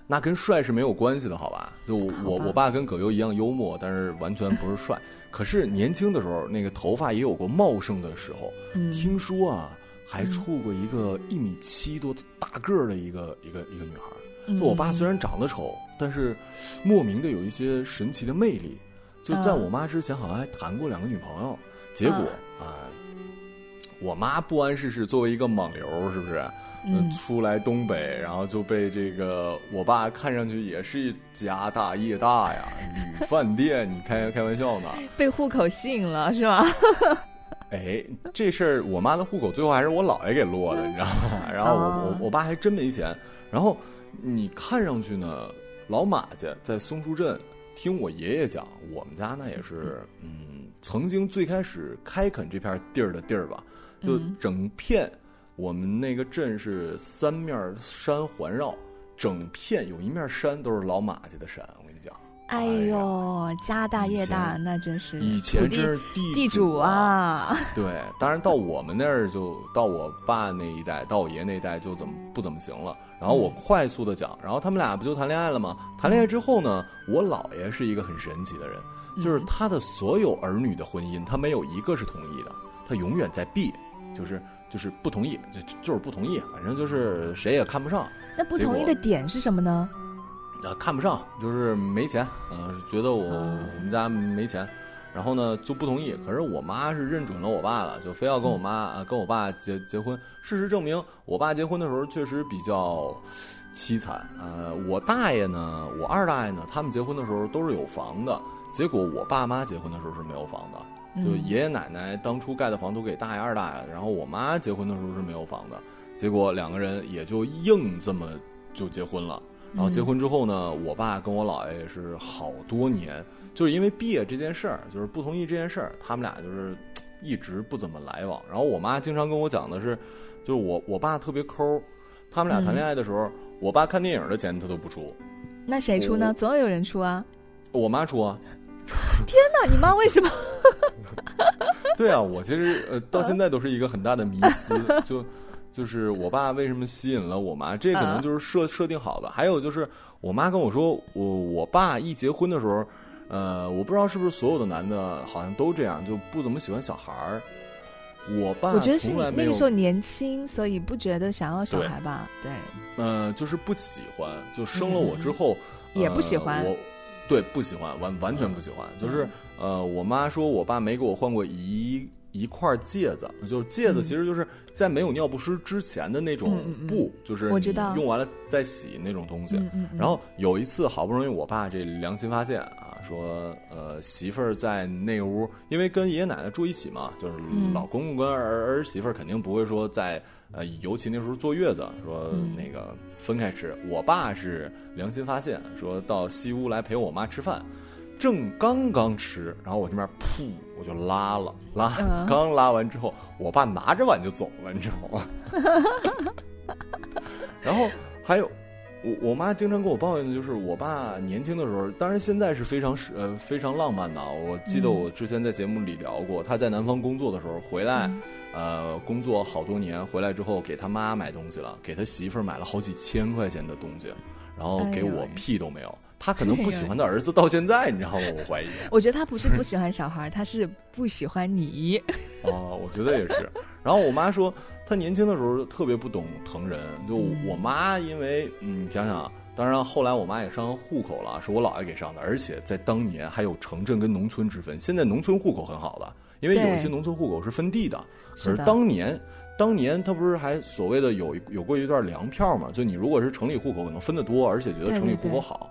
那跟帅是没有关系的，好吧？就我我爸跟葛优一样幽默，但是完全不是帅。*laughs* 可是年轻的时候，那个头发也有过茂盛的时候。嗯，听说啊，还处过一个一米七多大个儿的一个一个一个女孩。就我爸虽然长得丑，但是莫名的有一些神奇的魅力。就在我妈之前，好像还谈过两个女朋友。结果啊，我妈不谙世事，作为一个莽流，是不是？嗯，出来东北，然后就被这个我爸看上去也是家大业大呀，女 *laughs* 饭店，你开开玩笑呢？*laughs* 被户口吸引了是吗？*laughs* 哎，这事儿我妈的户口最后还是我姥爷给落的，你知道吗？然后我我我爸还真没钱，然后。你看上去呢，老马家在松树镇，听我爷爷讲，我们家那也是，嗯，曾经最开始开垦这片地儿的地儿吧，就整片，我们那个镇是三面山环绕，整片有一面山都是老马家的山。哎呦，家大业大，那真是以前真是地地主啊！*laughs* 对，当然到我们那儿就到我爸那一代，到我爷那一代就怎么不怎么行了。然后我快速的讲，然后他们俩不就谈恋爱了吗？谈恋爱之后呢，我姥爷是一个很神奇的人，就是他的所有儿女的婚姻，他没有一个是同意的，他永远在避，就是就是不同意，就就是不同意，反正就是谁也看不上。那不同意的点是什么呢？啊，看不上，就是没钱，嗯，觉得我我们家没钱，然后呢就不同意。可是我妈是认准了我爸了，就非要跟我妈啊跟我爸结结婚。事实证明，我爸结婚的时候确实比较凄惨。呃，我大爷呢，我二大爷呢，他们结婚的时候都是有房的。结果我爸妈结婚的时候是没有房的，就爷爷奶奶当初盖的房都给大爷二大爷，然后我妈结婚的时候是没有房的。结果两个人也就硬这么就结婚了。然后结婚之后呢，我爸跟我姥爷也是好多年，就是因为毕业这件事儿，就是不同意这件事儿，他们俩就是一直不怎么来往。然后我妈经常跟我讲的是，就是我我爸特别抠，他们俩谈恋爱的时候，我爸看电影的钱他都不出。那谁出呢？总要有人出啊。我妈出啊。*laughs* 天哪，你妈为什么？*laughs* 对啊，我其实呃到现在都是一个很大的迷思，*laughs* 就。就是我爸为什么吸引了我妈？这可能就是设设定好的。还有就是我妈跟我说，我我爸一结婚的时候，呃，我不知道是不是所有的男的好像都这样，就不怎么喜欢小孩儿。我爸我觉得是你那个时候年轻，所以不觉得想要小孩吧？对，嗯，就是不喜欢。就生了我之后也不喜欢。我对不喜欢，完完全不喜欢。就是呃，我妈说我爸没给我换过一。一块戒子，就是戒子，其实就是在没有尿不湿之前的那种布，就是用完了再洗那种东西。然后有一次，好不容易我爸这良心发现啊，说呃媳妇儿在那屋，因为跟爷爷奶奶住一起嘛，就是老公公跟儿儿媳妇儿肯定不会说在呃尤其那时候坐月子，说那个分开吃。我爸是良心发现，说到西屋来陪我妈吃饭。正刚刚吃，然后我这边噗，我就拉了，拉刚拉完之后，我爸拿着碗就走了，你知道吗？*laughs* 然后还有，我我妈经常跟我抱怨的就是，我爸年轻的时候，当然现在是非常是呃非常浪漫的。我记得我之前在节目里聊过，他在南方工作的时候回来，呃，工作好多年，回来之后给他妈买东西了，给他媳妇儿买了好几千块钱的东西，然后给我屁都没有。他可能不喜欢他儿子到现在，你知道吗？我怀疑。*laughs* 我觉得他不是不喜欢小孩，他是不喜欢你。*laughs* 哦，我觉得也是。然后我妈说，他年轻的时候特别不懂疼人。就我妈，因为嗯，想想，当然后来我妈也上户口了，是我姥爷给上的，而且在当年还有城镇跟农村之分。现在农村户口很好了，因为有一些农村户口是分地的。可是当年，当年他不是还所谓的有有过一段粮票嘛？就你如果是城里户口，可能分得多，而且觉得城里户口好。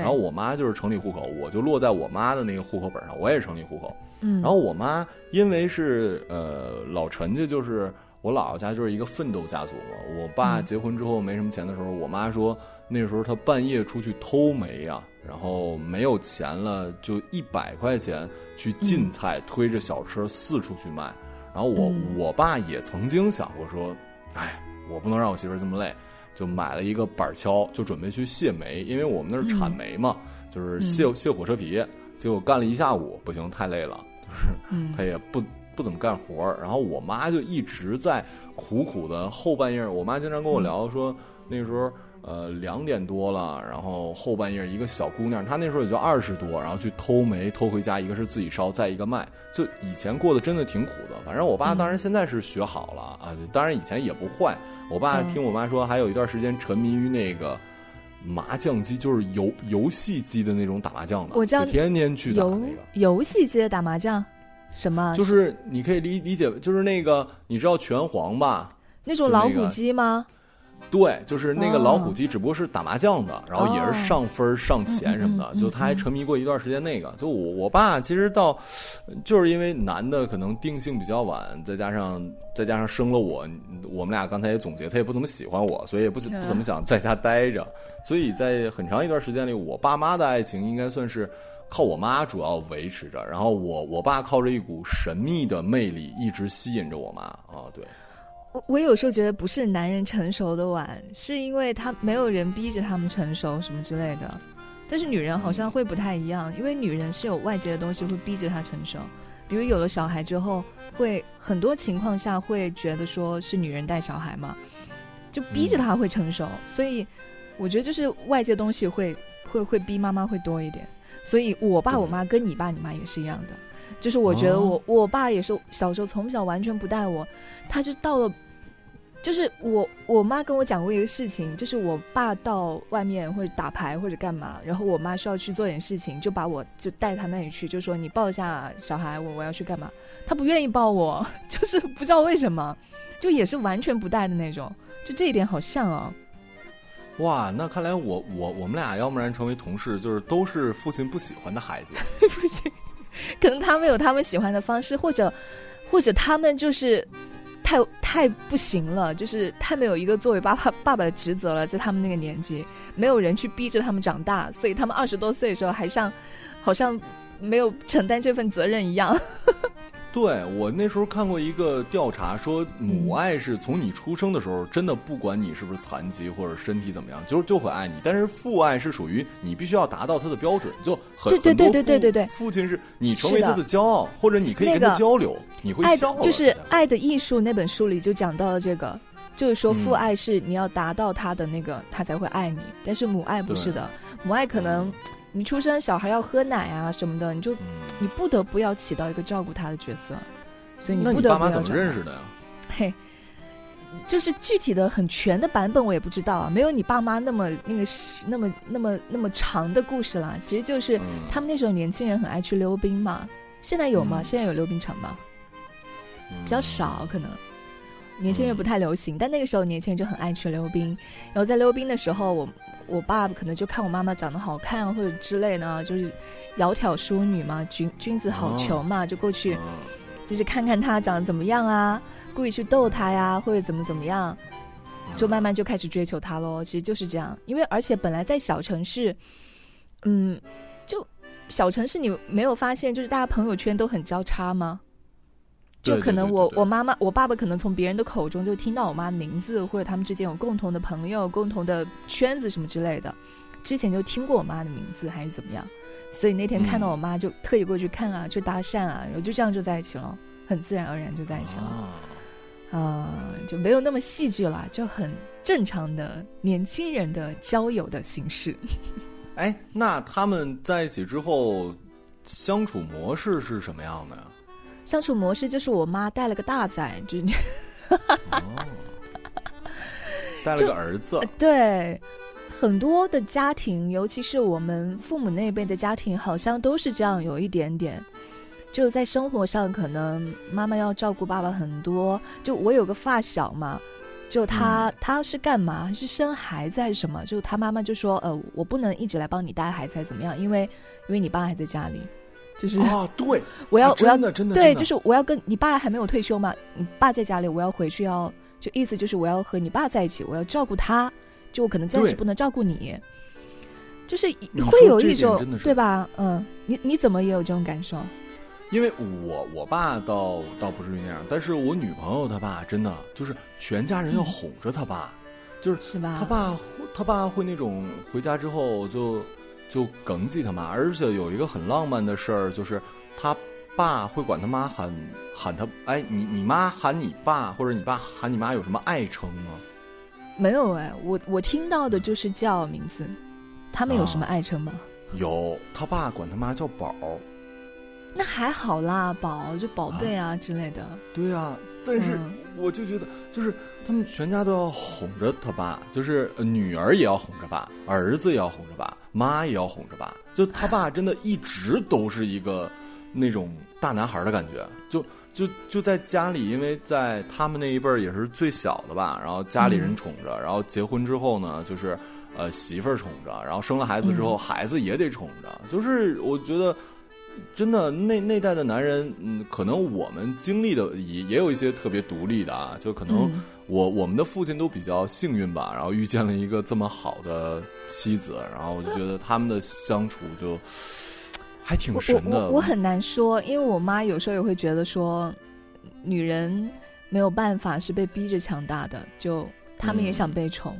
然后我妈就是城里户口，我就落在我妈的那个户口本上，我也是城里户口。嗯，然后我妈因为是呃老陈家，就是我姥姥家就是一个奋斗家族嘛。我爸结婚之后没什么钱的时候，我妈说那时候她半夜出去偷煤呀，然后没有钱了，就一百块钱去进菜，推着小车四处去卖。然后我我爸也曾经想过说，哎，我不能让我媳妇这么累，就买了一个板锹，就准备去卸煤，因为我们那儿产煤嘛，就是卸卸火车皮。结果干了一下午，不行，太累了，就是他也不不怎么干活然后我妈就一直在苦苦的后半夜，我妈经常跟我聊说，那时候。呃，两点多了，然后后半夜一个小姑娘，她那时候也就二十多，然后去偷煤偷回家，一个是自己烧，再一个卖。就以前过得真的挺苦的。反正我爸当然现在是学好了啊，当然以前也不坏。我爸听我妈说，还有一段时间沉迷于那个麻将机，就是游游戏机的那种打麻将的，我知道，天天去打那个游戏机的打麻将，什么？就是你可以理理解，就是那个你知道拳皇吧？那种老虎机吗？对，就是那个老虎机，只不过是打麻将的，然后也是上分上钱什么的。就他还沉迷过一段时间那个。就我我爸其实到，就是因为男的可能定性比较晚，再加上再加上生了我，我们俩刚才也总结，他也不怎么喜欢我，所以也不不怎么想在家待着。所以在很长一段时间里，我爸妈的爱情应该算是靠我妈主要维持着，然后我我爸靠着一股神秘的魅力一直吸引着我妈啊，对。我我有时候觉得不是男人成熟的晚，是因为他没有人逼着他们成熟什么之类的。但是女人好像会不太一样，因为女人是有外界的东西会逼着她成熟，比如有了小孩之后，会很多情况下会觉得说是女人带小孩嘛，就逼着她会成熟。所以我觉得就是外界东西会会会逼妈妈会多一点。所以我爸我妈跟你爸你妈也是一样的，就是我觉得我我爸也是小时候从小完全不带我，他就到了。就是我我妈跟我讲过一个事情，就是我爸到外面或者打牌或者干嘛，然后我妈需要去做点事情，就把我就带他那里去，就说你抱一下小孩，我我要去干嘛？他不愿意抱我，*laughs* 就是不知道为什么，就也是完全不带的那种，就这一点好像哦。哇，那看来我我我们俩要不然成为同事，就是都是父亲不喜欢的孩子。*laughs* 父亲，可能他们有他们喜欢的方式，或者或者他们就是。太太不行了，就是太没有一个作为爸爸爸爸的职责了，在他们那个年纪，没有人去逼着他们长大，所以他们二十多岁的时候还像，好像没有承担这份责任一样。对我那时候看过一个调查，说母爱是从你出生的时候，真的不管你是不是残疾或者身体怎么样，就就会爱你。但是父爱是属于你必须要达到他的标准，就很对对对对对对对，父亲是你成为他的骄傲，或者你可以跟他交流，你会笑。就是《爱的艺术》那本书里就讲到了这个，就是说父爱是你要达到他的那个，他才会爱你。但是母爱不是的，母爱可能。你出生小孩要喝奶啊什么的，你就你不得不要起到一个照顾他的角色，所以你不得不要。怎么认识的呀？*laughs* 嘿，就是具体的很全的版本我也不知道啊，没有你爸妈那么那个那么那么那么长的故事啦。其实就是他们那时候年轻人很爱去溜冰嘛，现在有吗？现在有溜冰场吗？比较少，可能年轻人不太流行，但那个时候年轻人就很爱去溜冰。然后在溜冰的时候，我。我爸可能就看我妈妈长得好看或者之类呢，就是窈窕淑女嘛，君君子好逑嘛，就过去，就是看看她长得怎么样啊，故意去逗她呀，或者怎么怎么样，就慢慢就开始追求她喽。其实就是这样，因为而且本来在小城市，嗯，就小城市你没有发现，就是大家朋友圈都很交叉吗？就可能我我妈妈我爸爸可能从别人的口中就听到我妈的名字，或者他们之间有共同的朋友、共同的圈子什么之类的，之前就听过我妈的名字还是怎么样，所以那天看到我妈就特意过去看啊，去搭讪啊，然后就这样就在一起了，很自然而然就在一起了，啊，就没有那么戏剧了，就很正常的年轻人的交友的形式。*laughs* 哎，那他们在一起之后相处模式是什么样的呀？相处模式就是我妈带了个大仔，就 *laughs* 带了个儿子。对，很多的家庭，尤其是我们父母那辈的家庭，好像都是这样，有一点点。就在生活上，可能妈妈要照顾爸爸很多。就我有个发小嘛，就他他是干嘛？是生孩子还是什么？就他妈妈就说：“呃，我不能一直来帮你带孩子，还是怎么样？因为因为你爸还在家里。”就是啊，对，*laughs* 我要我要真的真的对，就是我要跟你爸还没有退休嘛，你爸在家里，我要回去要就意思就是我要和你爸在一起，我要照顾他，就我可能暂时对不能照顾你，就是你会有一种对吧？嗯，你你怎么也有这种感受？因为我我爸倒倒不至于那样，但是我女朋友她爸真的就是全家人要嗯哄着他爸，就是是吧？他爸会他爸会那种回家之后就就耿记他妈，而且有一个很浪漫的事儿，就是他爸会管他妈喊喊他，哎，你你妈喊你爸或者你爸喊你妈有什么爱称吗？没有哎，我我听到的就是叫名字，他们有什么啊爱称吗？有，他爸管他妈叫宝。那还好啦，宝就宝贝啊之类的。对啊、但是嗯我就觉得，就是他们全家都要哄着他爸，就是呃女儿也要哄着爸，儿子也要哄着爸，妈也要哄着爸。就他爸真的一直都是一个那种大男孩的感觉，就就就在家里，因为在他们那一辈儿也是最小的吧，然后家里人宠着，然后结婚之后呢，就是呃媳妇儿宠着，然后生了孩子之后，孩子也得宠着，就是我觉得。真的，那那代的男人，嗯，可能我们经历的也也有一些特别独立的啊，就可能嗯我、我们的父亲都比较幸运吧，然后遇见了一个这么好的妻子，然后我就觉得他们的相处就还挺我神的。我我我很难说，因为我妈有时候也会觉得说，女人没有办法是被逼着强大的，就他们也想被宠，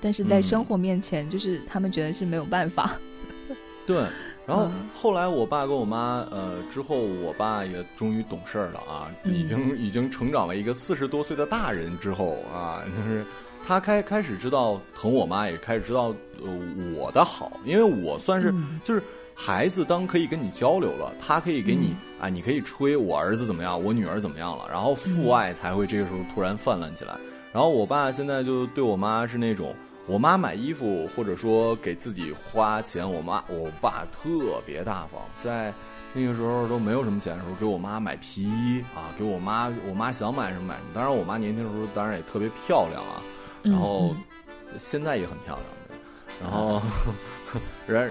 但是在嗯生活面前，就是他们觉得是没有办法。*laughs* 对，然后嗯。后来我爸跟我妈，呃，之后我爸也终于懂事儿了啊，嗯。已经已经成长为一个四十多岁的大人之后啊，就是他开开始知道疼我妈，也开始知道呃我的好，因为我算是、嗯。就是。孩子当可以跟你交流了，他可以给你、嗯。啊，你可以吹我儿子怎么样，我女儿怎么样了，然后父爱才会这个时候突然泛滥起来。然后我爸现在就对我妈是那种，我妈买衣服或者说给自己花钱，我妈我爸特别大方，在那个时候都没有什么钱的时候，给我妈买皮衣啊，给我妈我妈想买什么买什么。当然我妈年轻的时候当然也特别漂亮啊，然后嗯现在也很漂亮，然后 *laughs* 然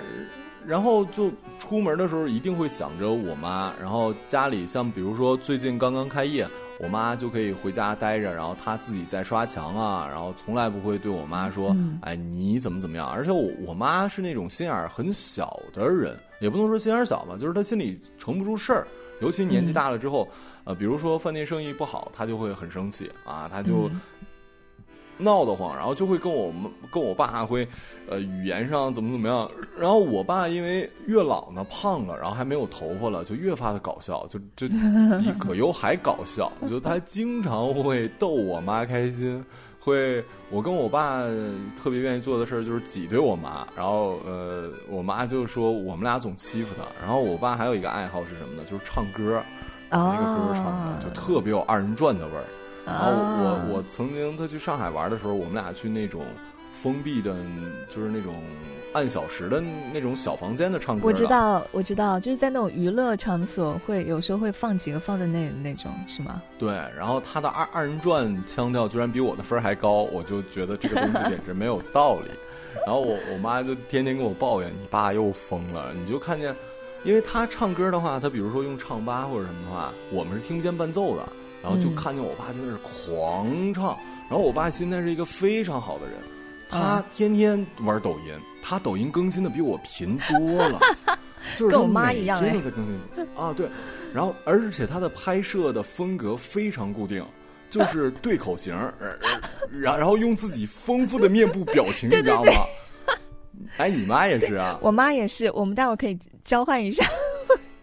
然后就出门的时候一定会想着我妈，然后家里像比如说最近刚刚开业，我妈就可以回家待着，然后她自己在刷墙啊，然后从来不会对我妈说，嗯哎你怎么怎么样，而且我我妈是那种心眼儿很小的人，也不能说心眼儿小吧，就是她心里盛不住事儿，尤其年纪大了之后，呃，比如说饭店生意不好，她就会很生气啊，她就。嗯闹得慌，然后就会跟我们跟我爸会，呃，语言上怎么怎么样。然后我爸因为越老呢胖了，然后还没有头发了，就越发的搞笑，就就比葛优还搞笑。*laughs* 就他经常会逗我妈开心，会我跟我爸特别愿意做的事儿就是挤兑我妈，然后呃，我妈就说我们俩总欺负他。然后我爸还有一个爱好是什么呢？就是唱歌，把那个歌唱啊的就特别有二人转的味儿。然后啊我我曾经他去上海玩的时候，我们俩去那种封闭的，就是那种按小时的那种小房间的唱歌。我知。道，我知道，就是在那种娱乐场所会有时候会放几个放在那那种，是吗？对，然后他的二二人转腔调居然比我的分还高，我就觉得这个东西简直没有道理。然后我我妈就天天跟我抱怨，你爸又疯了。你就看见，因为他唱歌的话，他比如说用唱吧或者什么的话，我们是听不见伴奏的。然后就嗯。看见我爸在那儿狂唱，然后我爸现在是一个非常好的人，他啊天天玩抖音，他抖音更新的比我频多了，*laughs* 就是跟我妈一样哎天都在更新。啊，对，然后而且他的拍摄的风格非常固定。就是对口型，然然后用自己丰富的面部表情，*laughs* 你知道吗？*laughs* 哎，你妈也是啊。我妈也是，我们待会儿可以交换一下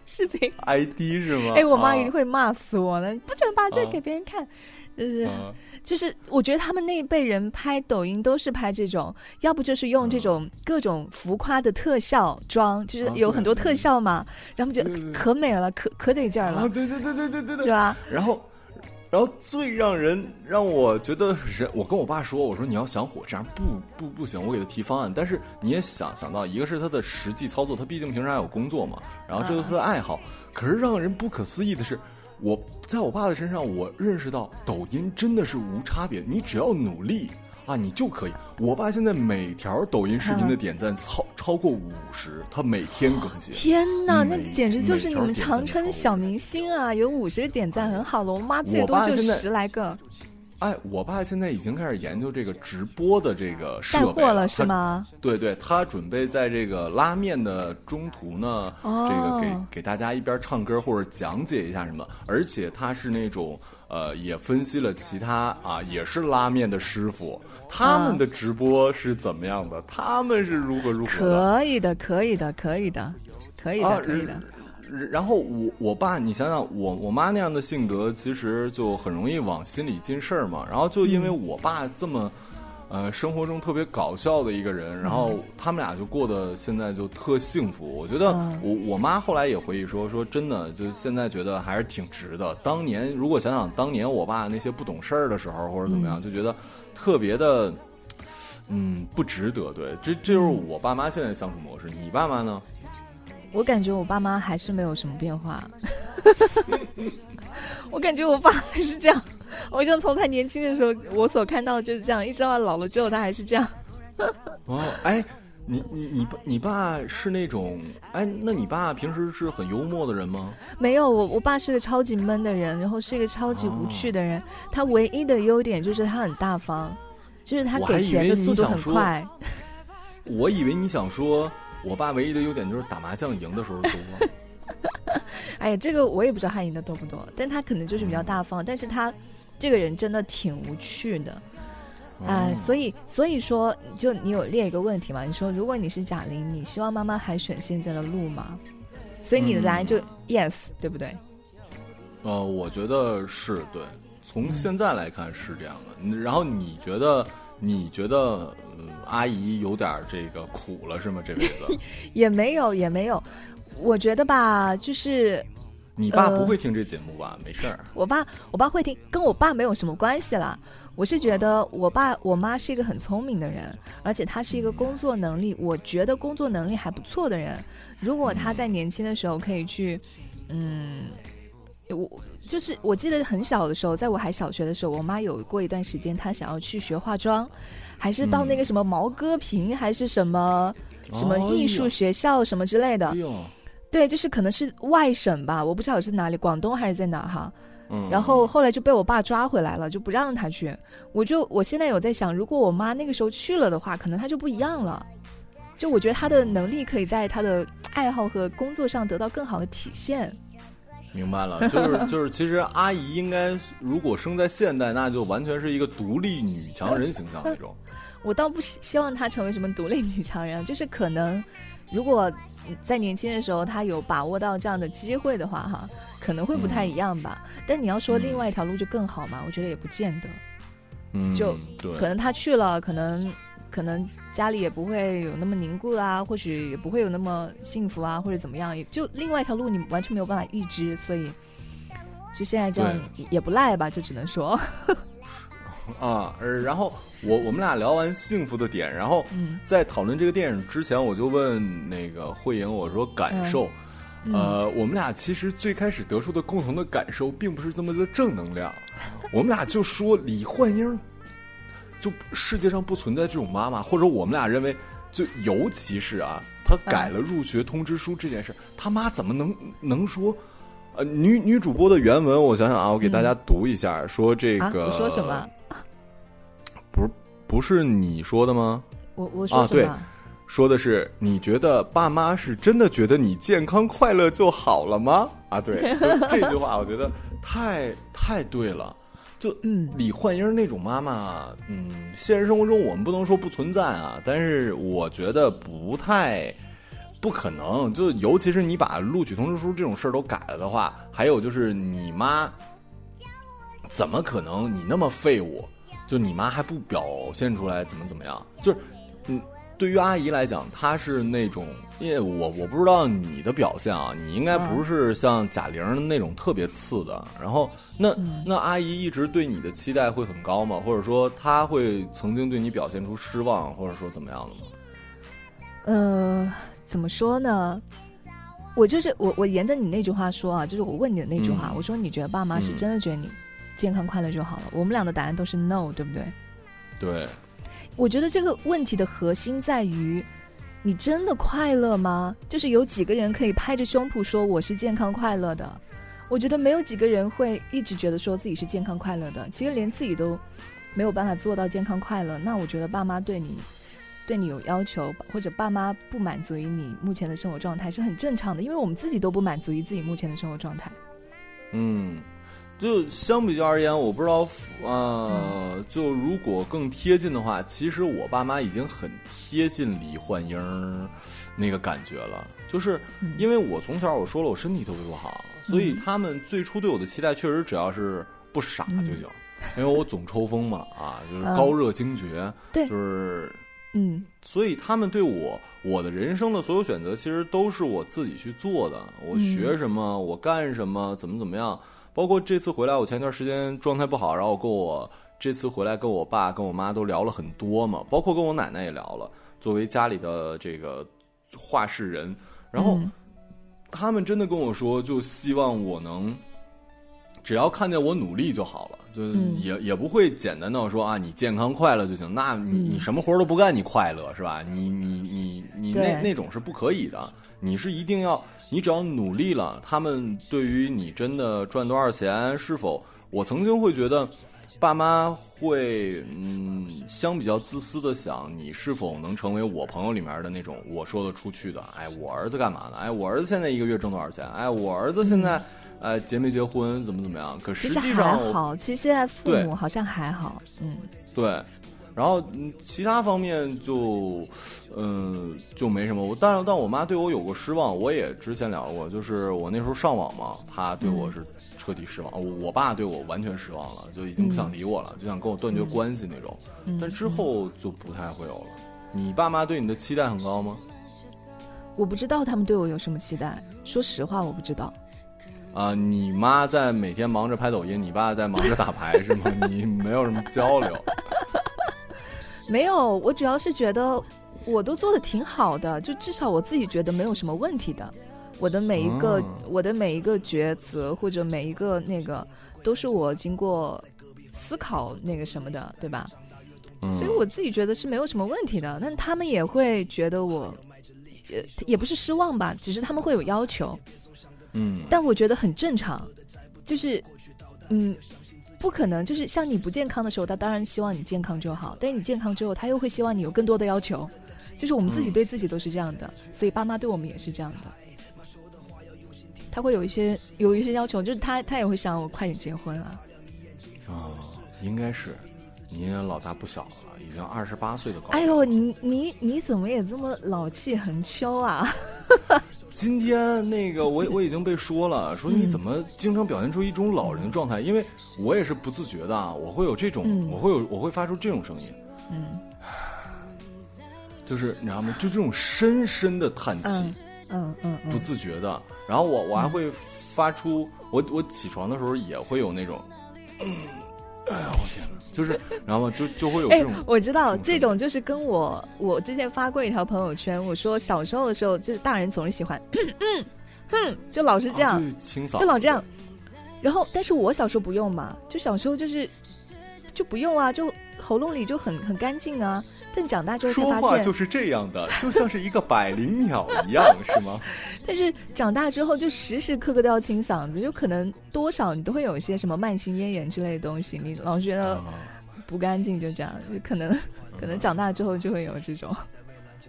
视频。，ID 是吗？哎，我妈啊一定会骂死我的，不准把这给别人看。就是啊就是，我觉得他们那一辈人拍抖音都是拍这种，要不就是用这种各种浮夸的特效妆，就是有很多特效嘛，然后觉得对对对可美了，可可得劲儿啊，了，对对对对对对对是，吧？然后，然后最让人让我觉得人，我跟我爸说，我说你要想火，这样不不不行，我给他提方案。但是你也想想到，一个是他的实际操作，他毕竟平时还有工作嘛，然后这是他的爱好。可是让人不可思议的是，我在我爸的身上，我认识到抖音真的是无差别，你只要努力。啊，你就可以。我爸现在每条抖音视频的点赞超超过五十，他每天更新。天哪，那简直就是你们长春小明星啊！有五十个点赞很好了，我妈最多就十来个。哎，我爸现在已经开始研究这个直播的这个带货了，是吗？对对，他准备在这个拉面的中途呢，这个给给大家一边唱歌或者讲解一下什么，而且他是那种。呃，也分析了其他啊，也是拉面的师傅，他们的直播是怎么样的？他们是如何如何？可以的，可以的，可以的，可以的，可以的。然后我我爸，你想想，我我妈那样的性格，其实就很容易往心里进事儿嘛。然后就因为我爸这么。呃，生活中特别搞笑的一个人，然后他们俩就过得现在就特幸福。我觉得我我妈后来也回忆说，说真的，就现在觉得还是挺值的。当年如果想想当年我爸那些不懂事儿的时候或者怎么样，就觉得特别的，嗯，不值得。对，这这就是我爸妈现在相处模式。你爸妈呢？我感觉我爸妈还是没有什么变化。*laughs* 我感觉我爸还是这样。*laughs* 我像从他年轻的时候，我所看到的就是这样，一直到他老了之后，他还是这样。哦，哎，你你你你爸是那种，哎，那你爸平时是很幽默的人吗？没有，我我爸是个超级闷的人，然后是一个超级无趣的人。他唯一的优点就是他很大方，就是他给钱的速度很快。我以为你想说，我爸唯一的优点就是打麻将赢的时候多。*laughs* 哎呀，这个我也不知道他赢的多不多，但他可能就是比较大方，但是他。这个人真的挺无趣的，哎，所以所以说，就你有列一个问题嘛？你说，如果你是贾玲，你希望妈妈还选现在的路吗？所以你的答案就 yes，对不对？呃，我觉得是对，从现在来看是这样的。然后你觉得，你觉得阿姨有点这个苦了是吗？这辈子 *laughs* 也没有，也没有。我觉得吧，就是。你爸不会听这节目吧？没事儿。我爸，我爸会听，跟我爸没有什么关系啦。我是觉得我爸我妈是一个很聪明的人，而且他是一个工作能力，我觉得工作能力还不错的人。如果他在年轻的时候可以去，嗯，我就是我记得很小的时候，在我还小学的时候，我妈有过一段时间，她想要去学化妆，还是到那个什么毛戈平，还是什么什么艺术学校什么之类的。对，就是可能是外省吧，我不知道是哪里，广东还是在哪哈。嗯。然后后来就被我爸抓回来了，就不让他去。我就我现在有在想，如果我妈那个时候去了的话，可能她就不一样了。就我觉得她的能力可以在她的爱好和工作上得到更好的体现。明白了，就 *laughs* 是就是，其实阿姨应该如果生在现代，那就完全是一个独立女强人形象那种。*laughs* 我倒不希希望她成为什么独立女强人，就是可能。如果在年轻的时候她有把握到这样的机会的话，哈，可能会不太一样吧。但你要说另外一条路就更好嘛，我觉得也不见得。嗯，就可能她去了，可能可能家里也不会有那么凝固啊，或许也不会有那么幸福啊，或者怎么样。就另外一条路你完全没有办法预知，所以就现在这样也不赖吧，就只能说。*laughs* 啊，然后。我我们俩聊完幸福的点，然后在讨论这个电影之前，我就问那个慧莹，我说感受，呃，我们俩其实最开始得出的共同的感受，并不是这么的正能量。我们俩就说李焕英，就世界上不存在这种妈妈，或者我们俩认为，就尤其是啊，她改了入学通知书这件事，他妈怎么能能说？呃，女女主播的原文，我想想啊，我给大家读一下，说这个说什么？不是不是你说的吗？我我说什么？对，说的是你觉得爸妈是真的觉得你健康快乐就好了吗？啊，对，这句话我觉得太太对了。就嗯，李焕英那种妈妈，嗯，现实生活中我们不能说不存在啊，但是我觉得不太不可能。就尤其是你把录取通知书这种事儿都改了的话，还有就是你妈怎么可能你那么废物？就你妈还不表现出来怎么怎么样？就是，嗯，对于阿姨来讲，她是那种，因为我我不知道你的表现啊，你应该不是像贾玲那种特别次的。然后，那那阿姨一直对你的期待会很高吗？或者说，她会曾经对你表现出失望，或者说怎么样的吗？呃，怎么说呢？我就是我，我沿着你那句话说啊，就是我问你的那句话，我说你觉得爸妈是真的觉得你？健康快乐就好了。我们俩的答案都是 no，对不对？对。我觉得这个问题的核心在于，你真的快乐吗？就是有几个人可以拍着胸脯说我是健康快乐的？我觉得没有几个人会一直觉得说自己是健康快乐的。其实连自己都没有办法做到健康快乐，那我觉得爸妈对你对你有要求，或者爸妈不满足于你目前的生活状态是很正常的，因为我们自己都不满足于自己目前的生活状态。嗯。就相比较而言，我不知道，呃，就如果更贴近的话，其实我爸妈已经很贴近李焕英那个感觉了。就是因为我从小我说了我身体特别不好，所以他们最初对我的期待确实只要是不傻就行，因为我总抽风嘛，啊，就是高热惊厥，对，就是嗯，所以他们对我我的人生的所有选择，其实都是我自己去做的。我学什么，我干什么，怎么怎么样。包括这次回来，我前段时间状态不好，然后我跟我这次回来跟我爸跟我妈都聊了很多嘛，包括跟我奶奶也聊了。作为家里的这个话事人，然后他们真的跟我说，就希望我能只要看见我努力就好了，就也也不会简单到说啊，你健康快乐就行。那你你什么活都不干，你快乐是吧？你你你你那那种是不可以的，你是一定要。你只要努力了，他们对于你真的赚多少钱，是否我曾经会觉得，爸妈会嗯，相比较自私的想，你是否能成为我朋友里面的那种我说得出去的？哎，我儿子干嘛呢？哎，我儿子现在一个月挣多少钱？哎，我儿子现在哎结没结婚？怎么怎么样？可实际上还好，其实现在父母好像还好，嗯，对。然后，其他方面就，嗯，就没什么。我，但但我妈对我有过失望，我也之前聊过，就是我那时候上网嘛，她对我是彻底失望。我我爸对我完全失望了，就已经不想理我了，就想跟我断绝关系那种。但之后就不太会有了。你爸妈对你的期待很高吗？我不知道他们对我有什么期待，说实话，我不知道。啊，你妈在每天忙着拍抖音，你爸在忙着打牌是吗？*laughs* 你没有什么交流。没有，我主要是觉得我都做的挺好的，就至少我自己觉得没有什么问题的。我的每一个，我的每一个抉择或者每一个那个，都是我经过思考那个什么的，对吧？所以我自己觉得是没有什么问题的。但他们也会觉得我，也，也不是失望吧，只是他们会有要求。嗯。但我觉得很正常，就是，嗯。不可能，就是像你不健康的时候，他当然希望你健康就好。但是你健康之后，他又会希望你有更多的要求。就是我们自己对自己都是这样的，所以爸妈对我们也是这样的。他会有一些有一些要求，就是他他也会想我快点结婚啊。哦，应该是，你也老大不小了，已经二十八岁的高。哎呦，你你你怎么也这么老气横秋啊？今天那个我 *laughs* 我已经被说了，说你怎么经常表现出一种老人的状态？因为我也是不自觉的啊，我会有这种，我会有我会发出这种声音，嗯，*sighs* 就是你知道吗？就这种深深的叹气，嗯嗯，不自觉的。然后我我还会发出，我我起床的时候也会有那种。哎呀，我天呐，就是，*laughs* 然后就就会有这种，我知道这种就是跟我我之前发过一条朋友圈，我说小时候的时候，就是大人总是喜欢，*coughs* 嗯哼，就老是这样，就老这样。然后，但是我小时候不用嘛，就小时候就是就不用啊，就喉咙里就很很干净啊。但长大之后说话就是这样的，就像是一个百灵鸟一样，*laughs* 是吗？*laughs* 但是长大之后就时时刻刻都要清嗓子，就可能多少你都会有一些什么慢性咽炎之类的东西，你老觉得不干净，就这样，可能可能长大之后就会有这种。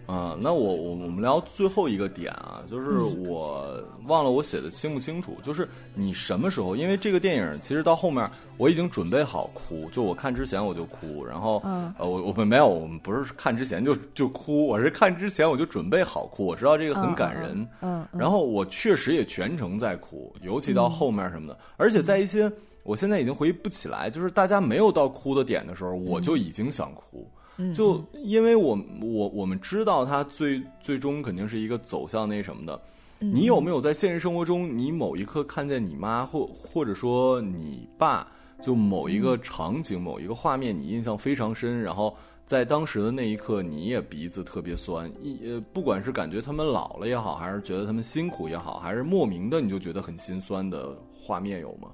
啊，那我我我们聊最后一个点啊，就是我忘了我写的清不清楚，就是你什么时候？因为这个电影其实到后面我已经准备好哭，就我看之前我就哭，然后呃我我们没有，我们不是看之前就就哭，我是看之前我就准备好哭，我知道这个很感人，嗯，然后我确实也全程在哭，尤其到后面什么的，而且在一些我现在已经回忆不起来，就是大家没有到哭的点的时候，我就已经想哭。就因为我我我们知道他最最终肯定是一个走向那什么的，你有没有在现实生活中，你某一刻看见你妈或或者说你爸，就某一个场景、某一个画面，你印象非常深，然后在当时的那一刻，你也鼻子特别酸，一呃，不管是感觉他们老了也好，还是觉得他们辛苦也好，还是莫名的你就觉得很心酸的画面有吗？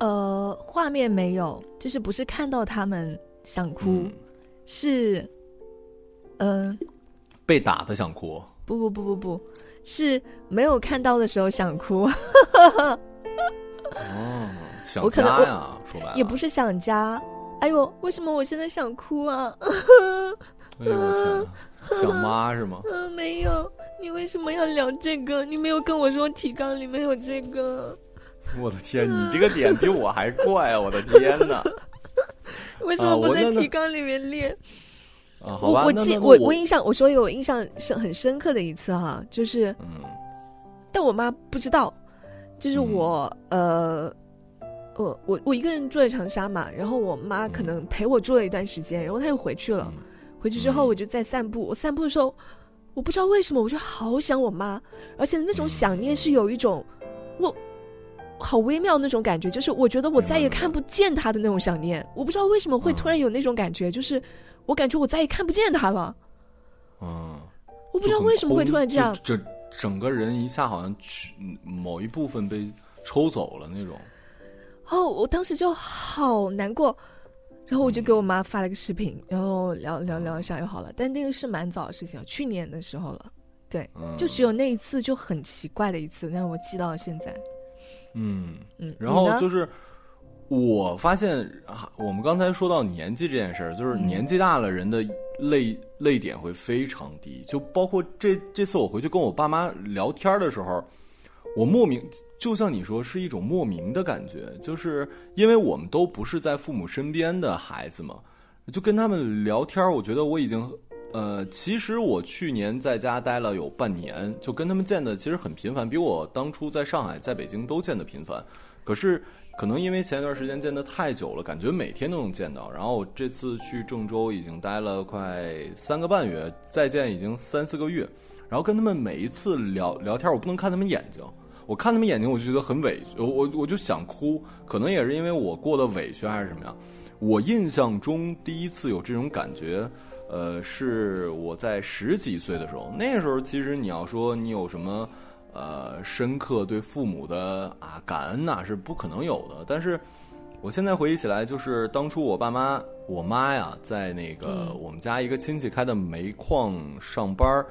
呃，画面没有，就是不是看到他们想哭，是，嗯，被打的想哭。不不不不不，是没有看到的时候想哭。*laughs* 哦，想家呀，说白了也不是想家。哎呦，为什么我现在想哭啊？哎呦我天，想妈是吗？嗯，*laughs* 没有。你为什么要聊这个？你没有跟我说提纲里面有这个。*laughs* 我的天，你这个点比我还怪啊！我的天哪！*laughs* 为什么不在提纲里面列？啊，好吧。我记我我印象，我说有印象是很深刻的一次哈，就是，嗯，但我妈不知道，就是我呃，我我我一个人住在长沙嘛，然后我妈可能陪我住了一段时间，然后她又回去了。回去之后我就在散步，我散步的时候，我不知道为什么我就好想我妈，而且那种想念是有一种我。好微妙那种感觉，就是我觉得我再也看不见他的那种想念。我不知道为什么会突然有那种感觉，就是我感觉我再也看不见他了。嗯，我不知道为什么会突然这样，这整个人一下好像去某一部分被抽走了那种。哦，我当时就好难过，然后我就给我妈发了个视频，然后聊聊聊一下就好了。但那个是蛮早的事情，去年的时候了。对，就只有那一次就很奇怪的一次，但是我记到了现在。嗯嗯，然后就是我发现，我们刚才说到年纪这件事儿，就是年纪大了，人的泪泪点会非常低。就包括这这次我回去跟我爸妈聊天的时候，我莫名就像你说，是一种莫名的感觉，就是因为我们都不是在父母身边的孩子嘛，就跟他们聊天，我觉得我已经。呃，其实我去年在家待了有半年，就跟他们见的其实很频繁，比我当初在上海、在北京都见的频繁。可是可能因为前一段时间见的太久了，感觉每天都能见到。然后我这次去郑州已经待了快三个半月，再见已经三四个月。然后跟他们每一次聊聊天，我不能看他们眼睛，我看他们眼睛我就觉得很委屈，我我我就想哭。可能也是因为我过得委屈还是什么呀。我印象中第一次有这种感觉。呃，是我在十几岁的时候，那个时候其实你要说你有什么呃深刻对父母的啊感恩呐，是不可能有的。但是我现在回忆起来，就是当初我爸妈我妈呀，在那个我们家一个亲戚开的煤矿上班，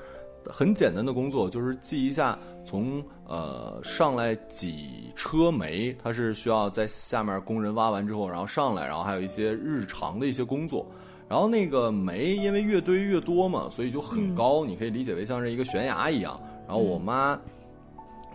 很简单的工作就是记一下从呃上来几车煤，它是需要在下面工人挖完之后，然后上来，然后还有一些日常的一些工作。然后那个煤因为越堆越多嘛，所以就很高，你可以理解为像是一个悬崖一样。然后我妈，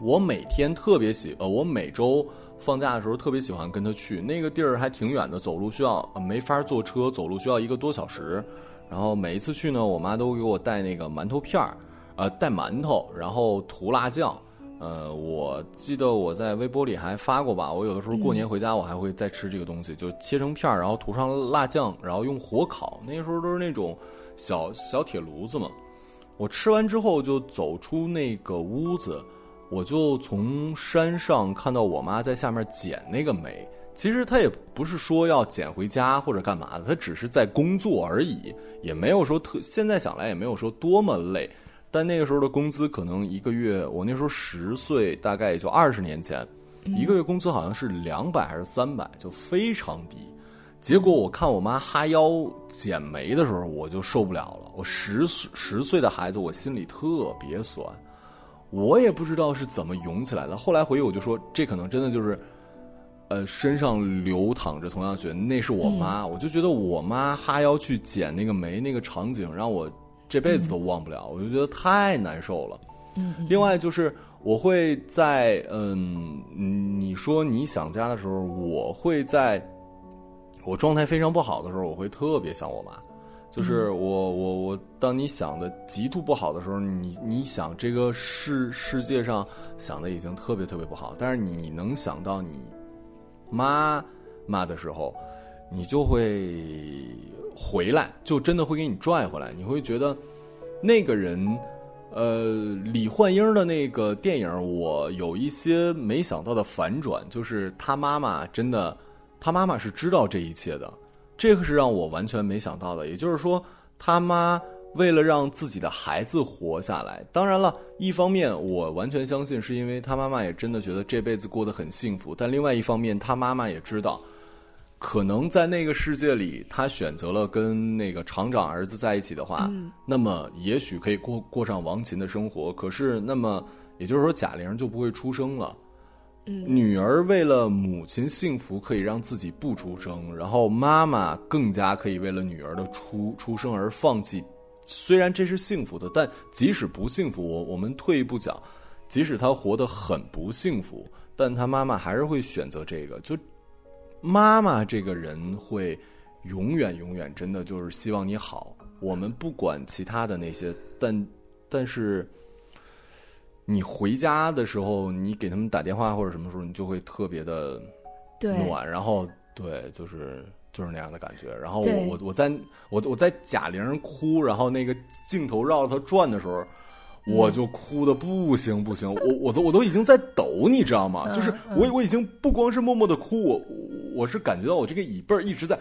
我每天特别喜，呃，我每周放假的时候特别喜欢跟她去那个地儿，还挺远的，走路需要呃没法坐车，走路需要一个多小时。然后每一次去呢，我妈都给我带那个馒头片儿，呃，带馒头，然后涂辣酱。呃，我记得我在微博里还发过吧。我有的时候过年回家，我还会再吃这个东西，就切成片儿，然后涂上辣酱，然后用火烤。那时候都是那种小小铁炉子嘛。我吃完之后就走出那个屋子，我就从山上看到我妈在下面捡那个煤。其实她也不是说要捡回家或者干嘛的，她只是在工作而已，也没有说特。现在想来也没有说多么累。但那个时候的工资可能一个月，我那时候十岁，大概也就二十年前，一个月工资好像是两百还是三百，就非常低。结果我看我妈哈腰捡煤的时候，我就受不了了。我十十岁的孩子，我心里特别酸，我也不知道是怎么涌起来的。后来回忆，我就说这可能真的就是，呃，身上流淌着同样血，那是我妈。我就觉得我妈哈腰去捡那个煤那个场景，让我。这辈子都忘不了，我就觉得太难受了。嗯，另外就是我会在嗯，你说你想家的时候，我会在我状态非常不好的时候，我会特别想我妈。就是我我我，当你想的极度不好的时候，你你想这个世世界上想的已经特别特别不好，但是你能想到你妈妈的时候，你就会。回来就真的会给你拽回来，你会觉得那个人，呃，李焕英的那个电影，我有一些没想到的反转，就是他妈妈真的，他妈妈是知道这一切的，这个是让我完全没想到的。也就是说，他妈为了让自己的孩子活下来，当然了，一方面我完全相信是因为他妈妈也真的觉得这辈子过得很幸福，但另外一方面，他妈妈也知道，可能在那个世界里，他选择了跟那个厂长儿子在一起的话，那么也许可以过过上王琴的生活。可是，那么也就是说，贾玲就不会出生了。女儿为了母亲幸福，可以让自己不出生，然后妈妈更加可以为了女儿的出出生而放弃。虽然这是幸福的，但即使不幸福，我我们退一步讲，即使他活得很不幸福，但他妈妈还是会选择这个。就妈妈这个人会永远永远真的就是希望你好。我们不管其他的那些，但但是你回家的时候，你给他们打电话或者什么时候，你就会特别的暖。然后对，就是。就是那样的感觉，然后我我我在我我在贾玲哭，然后那个镜头绕着她转的时候，我就哭的不行不行，我我都我都已经在抖，你知道吗？就是我我已经不光是默默的哭，我我是感觉到我这个椅背一直在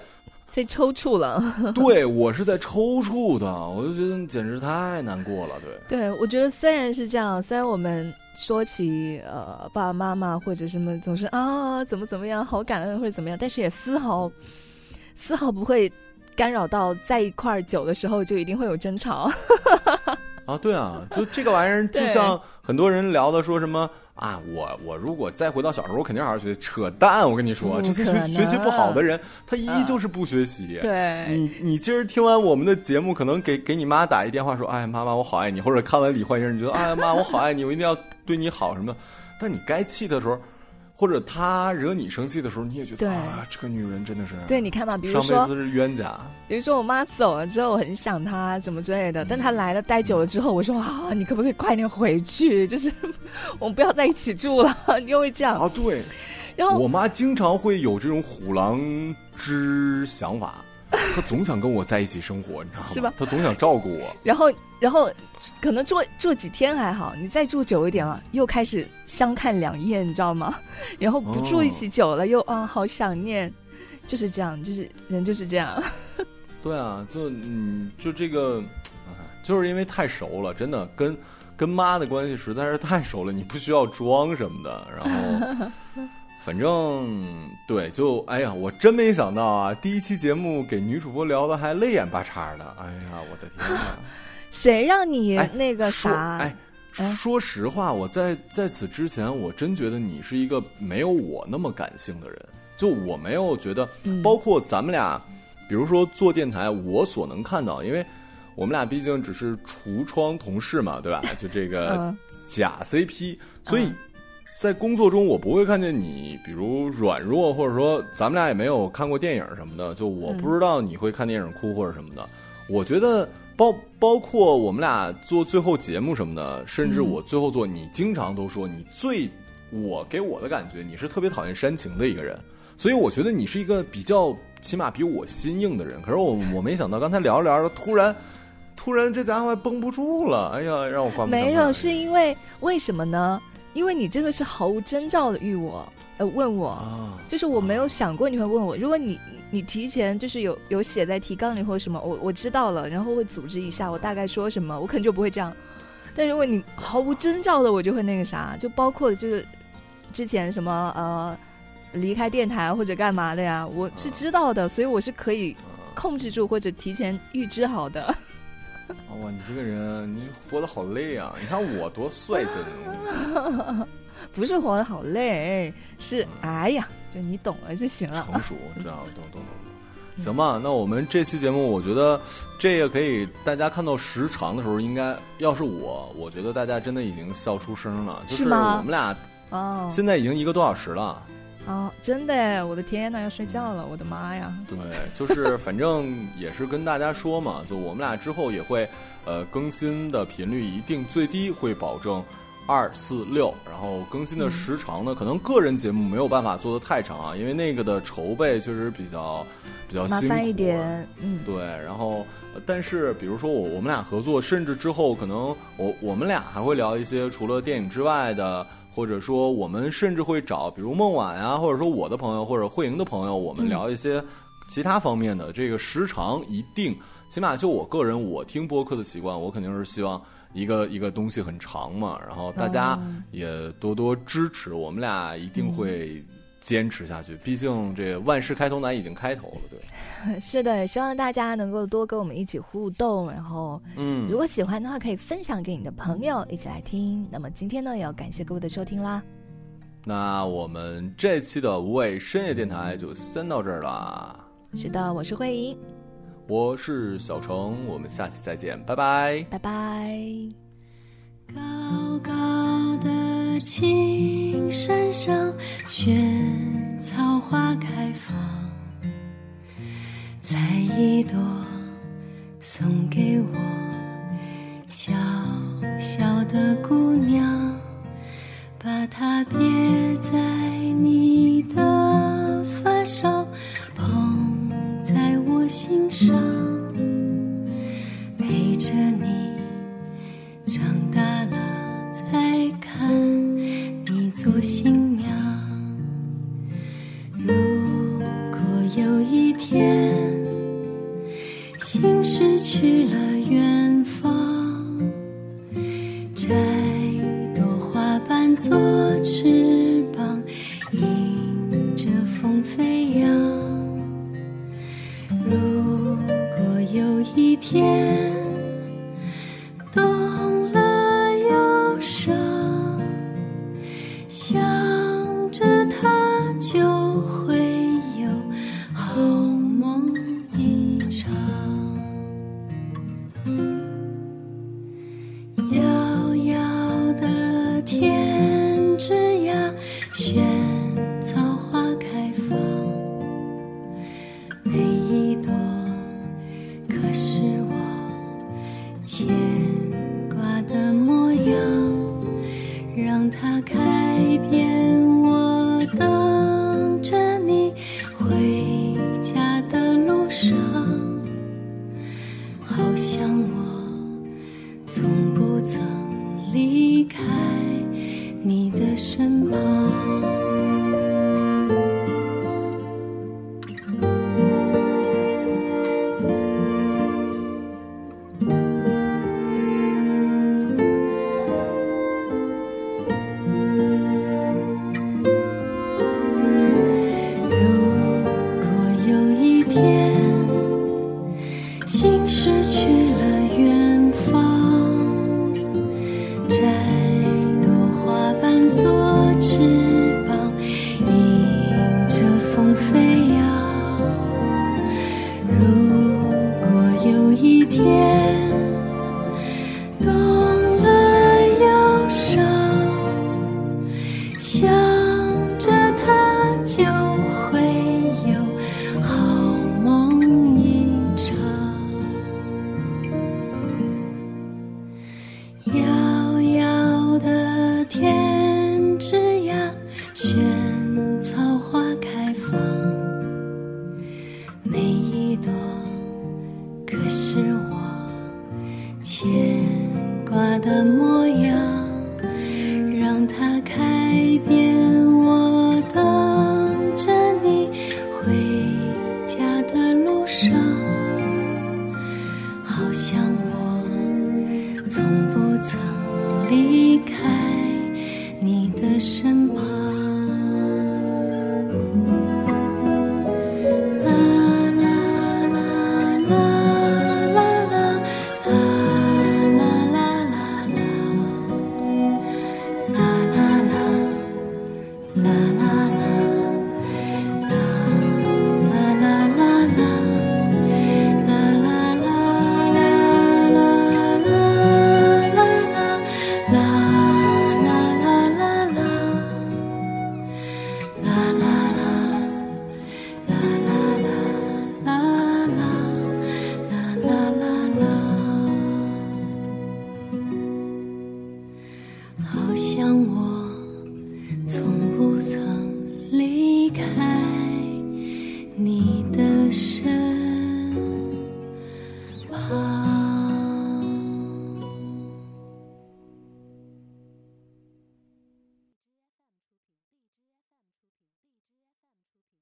在抽搐了。对我是在抽搐的，我就觉得简直太难过了。对，对我觉得虽然是这样，虽然我们说起呃爸爸妈妈或者什么总是啊怎么怎么样好感恩或者怎么样，但是也丝毫。丝毫不会干扰到在一块儿久的时候就一定会有争吵。*laughs* 啊，对啊，就这个玩意儿，*laughs* 就像很多人聊的说什么啊，我我如果再回到小时候，我肯定好好学习。扯淡！我跟你说，这些学学习不好的人，他依旧是不学习。对，你你今儿听完我们的节目，可能给给你妈打一电话说，哎，妈妈我好爱你，或者看完李焕英，你觉得，哎妈我好爱你，我一定要对你好什么的。但你该气的时候。或者他惹你生气的时候，你也觉得啊，这个女人真的是对，你看吧，比如说上辈子是冤家。比如说我妈走了之后，我很想她，什么之类的。但她来了，待久了之后，我说啊，你可不可以快点回去？就是 *laughs* 我们不要在一起住了，你又会这样啊。对。然后我妈经常会有这种虎狼之想法。*laughs* 他总想跟我在一起生活，你知道吗？是吧？他总想照顾我。然后，然后，可能住住几天还好，你再住久一点了，又开始相看两厌，你知道吗？*laughs* 然后不住一起久了，又啊，好想念，就是这样，就是人就是这样。*laughs* 对啊，就嗯，就这个，就是因为太熟了，真的跟跟妈的关系实在是太熟了，你不需要装什么的，然后。反正对，就哎呀，我真没想到啊！第一期节目给女主播聊的还泪眼巴叉的，哎呀，我的天呐！谁让你那个啥？哎，说实话，我在在此之前，我真觉得你是一个没有我那么感性的人。就我没有觉得，包括咱们俩，比如说做电台，我所能看到，因为我们俩毕竟只是橱窗同事嘛，对吧？就这个 *laughs* 假 CP，所以。在工作中，我不会看见你，比如软弱，或者说咱们俩也没有看过电影什么的，就我不知道你会看电影哭或者什么的。我觉得包 *laughs* 包括我们俩做最后节目什么的，甚至我最后做，你经常都说你最我给我的感觉，你是特别讨厌煽情的一个人，所以我觉得你是一个比较起码比我心硬的人。可是我我没想到刚才聊着聊着，突然突然这家伙绷不住了，哎呀，让我关没有，是因为为什么呢？因为你真的是毫无征兆的遇我，呃，问我，就是我没有想过你会问我。如果你你提前就是有有写在提纲里或者什么，我我知道了，然后会组织一下，我大概说什么，我可能就不会这样。但如果你毫无征兆的，我就会那个啥，就包括就是之前什么呃离开电台或者干嘛的呀，我是知道的，所以我是可以控制住或者提前预知好的。*laughs* 哇，你这个人，你活得好累啊！你看我多帅气。*laughs* 不是活得好累，是哎呀，就你懂了就行了。成熟，这样懂懂懂懂。行吧，那我们这期节目，我觉得这个可以，大家看到时长的时候，应该要是我，我觉得大家真的已经笑出声了。就是吗？我们俩哦，现在已经一个多小时了。哦，真的，我的天呐，要睡觉了，我的妈呀！对，就是 *laughs* 反正也是跟大家说嘛，就我们俩之后也会，呃，更新的频率一定最低会保证二四六，然后更新的时长呢，可能个人节目没有办法做的太长啊，因为那个的筹备确实比较比较辛苦一点，嗯，对，然后但是比如说我我们俩合作，甚至之后可能我我们俩还会聊一些除了电影之外的。或者说，我们甚至会找，比如孟晚呀，或者说我的朋友或者慧莹的朋友，我们聊一些其他方面的。这个时长一定起码就我个人，我听播客的习惯，我肯定是希望一个一个东西很长嘛，然后大家也多多支持，我们俩一定会坚持下去。毕竟这万事开头难，已经开头了，对。*laughs* 是的，希望大家能够多跟我们一起互动，然后，嗯，如果喜欢的话，可以分享给你的朋友一起来听。那么今天呢，也要感谢各位的收听啦。那我们这期的无畏深夜电台就先到这儿啦。是的，我是慧莹。我是小程，我们下期再见，拜拜，拜拜。高高的青山上，萱草花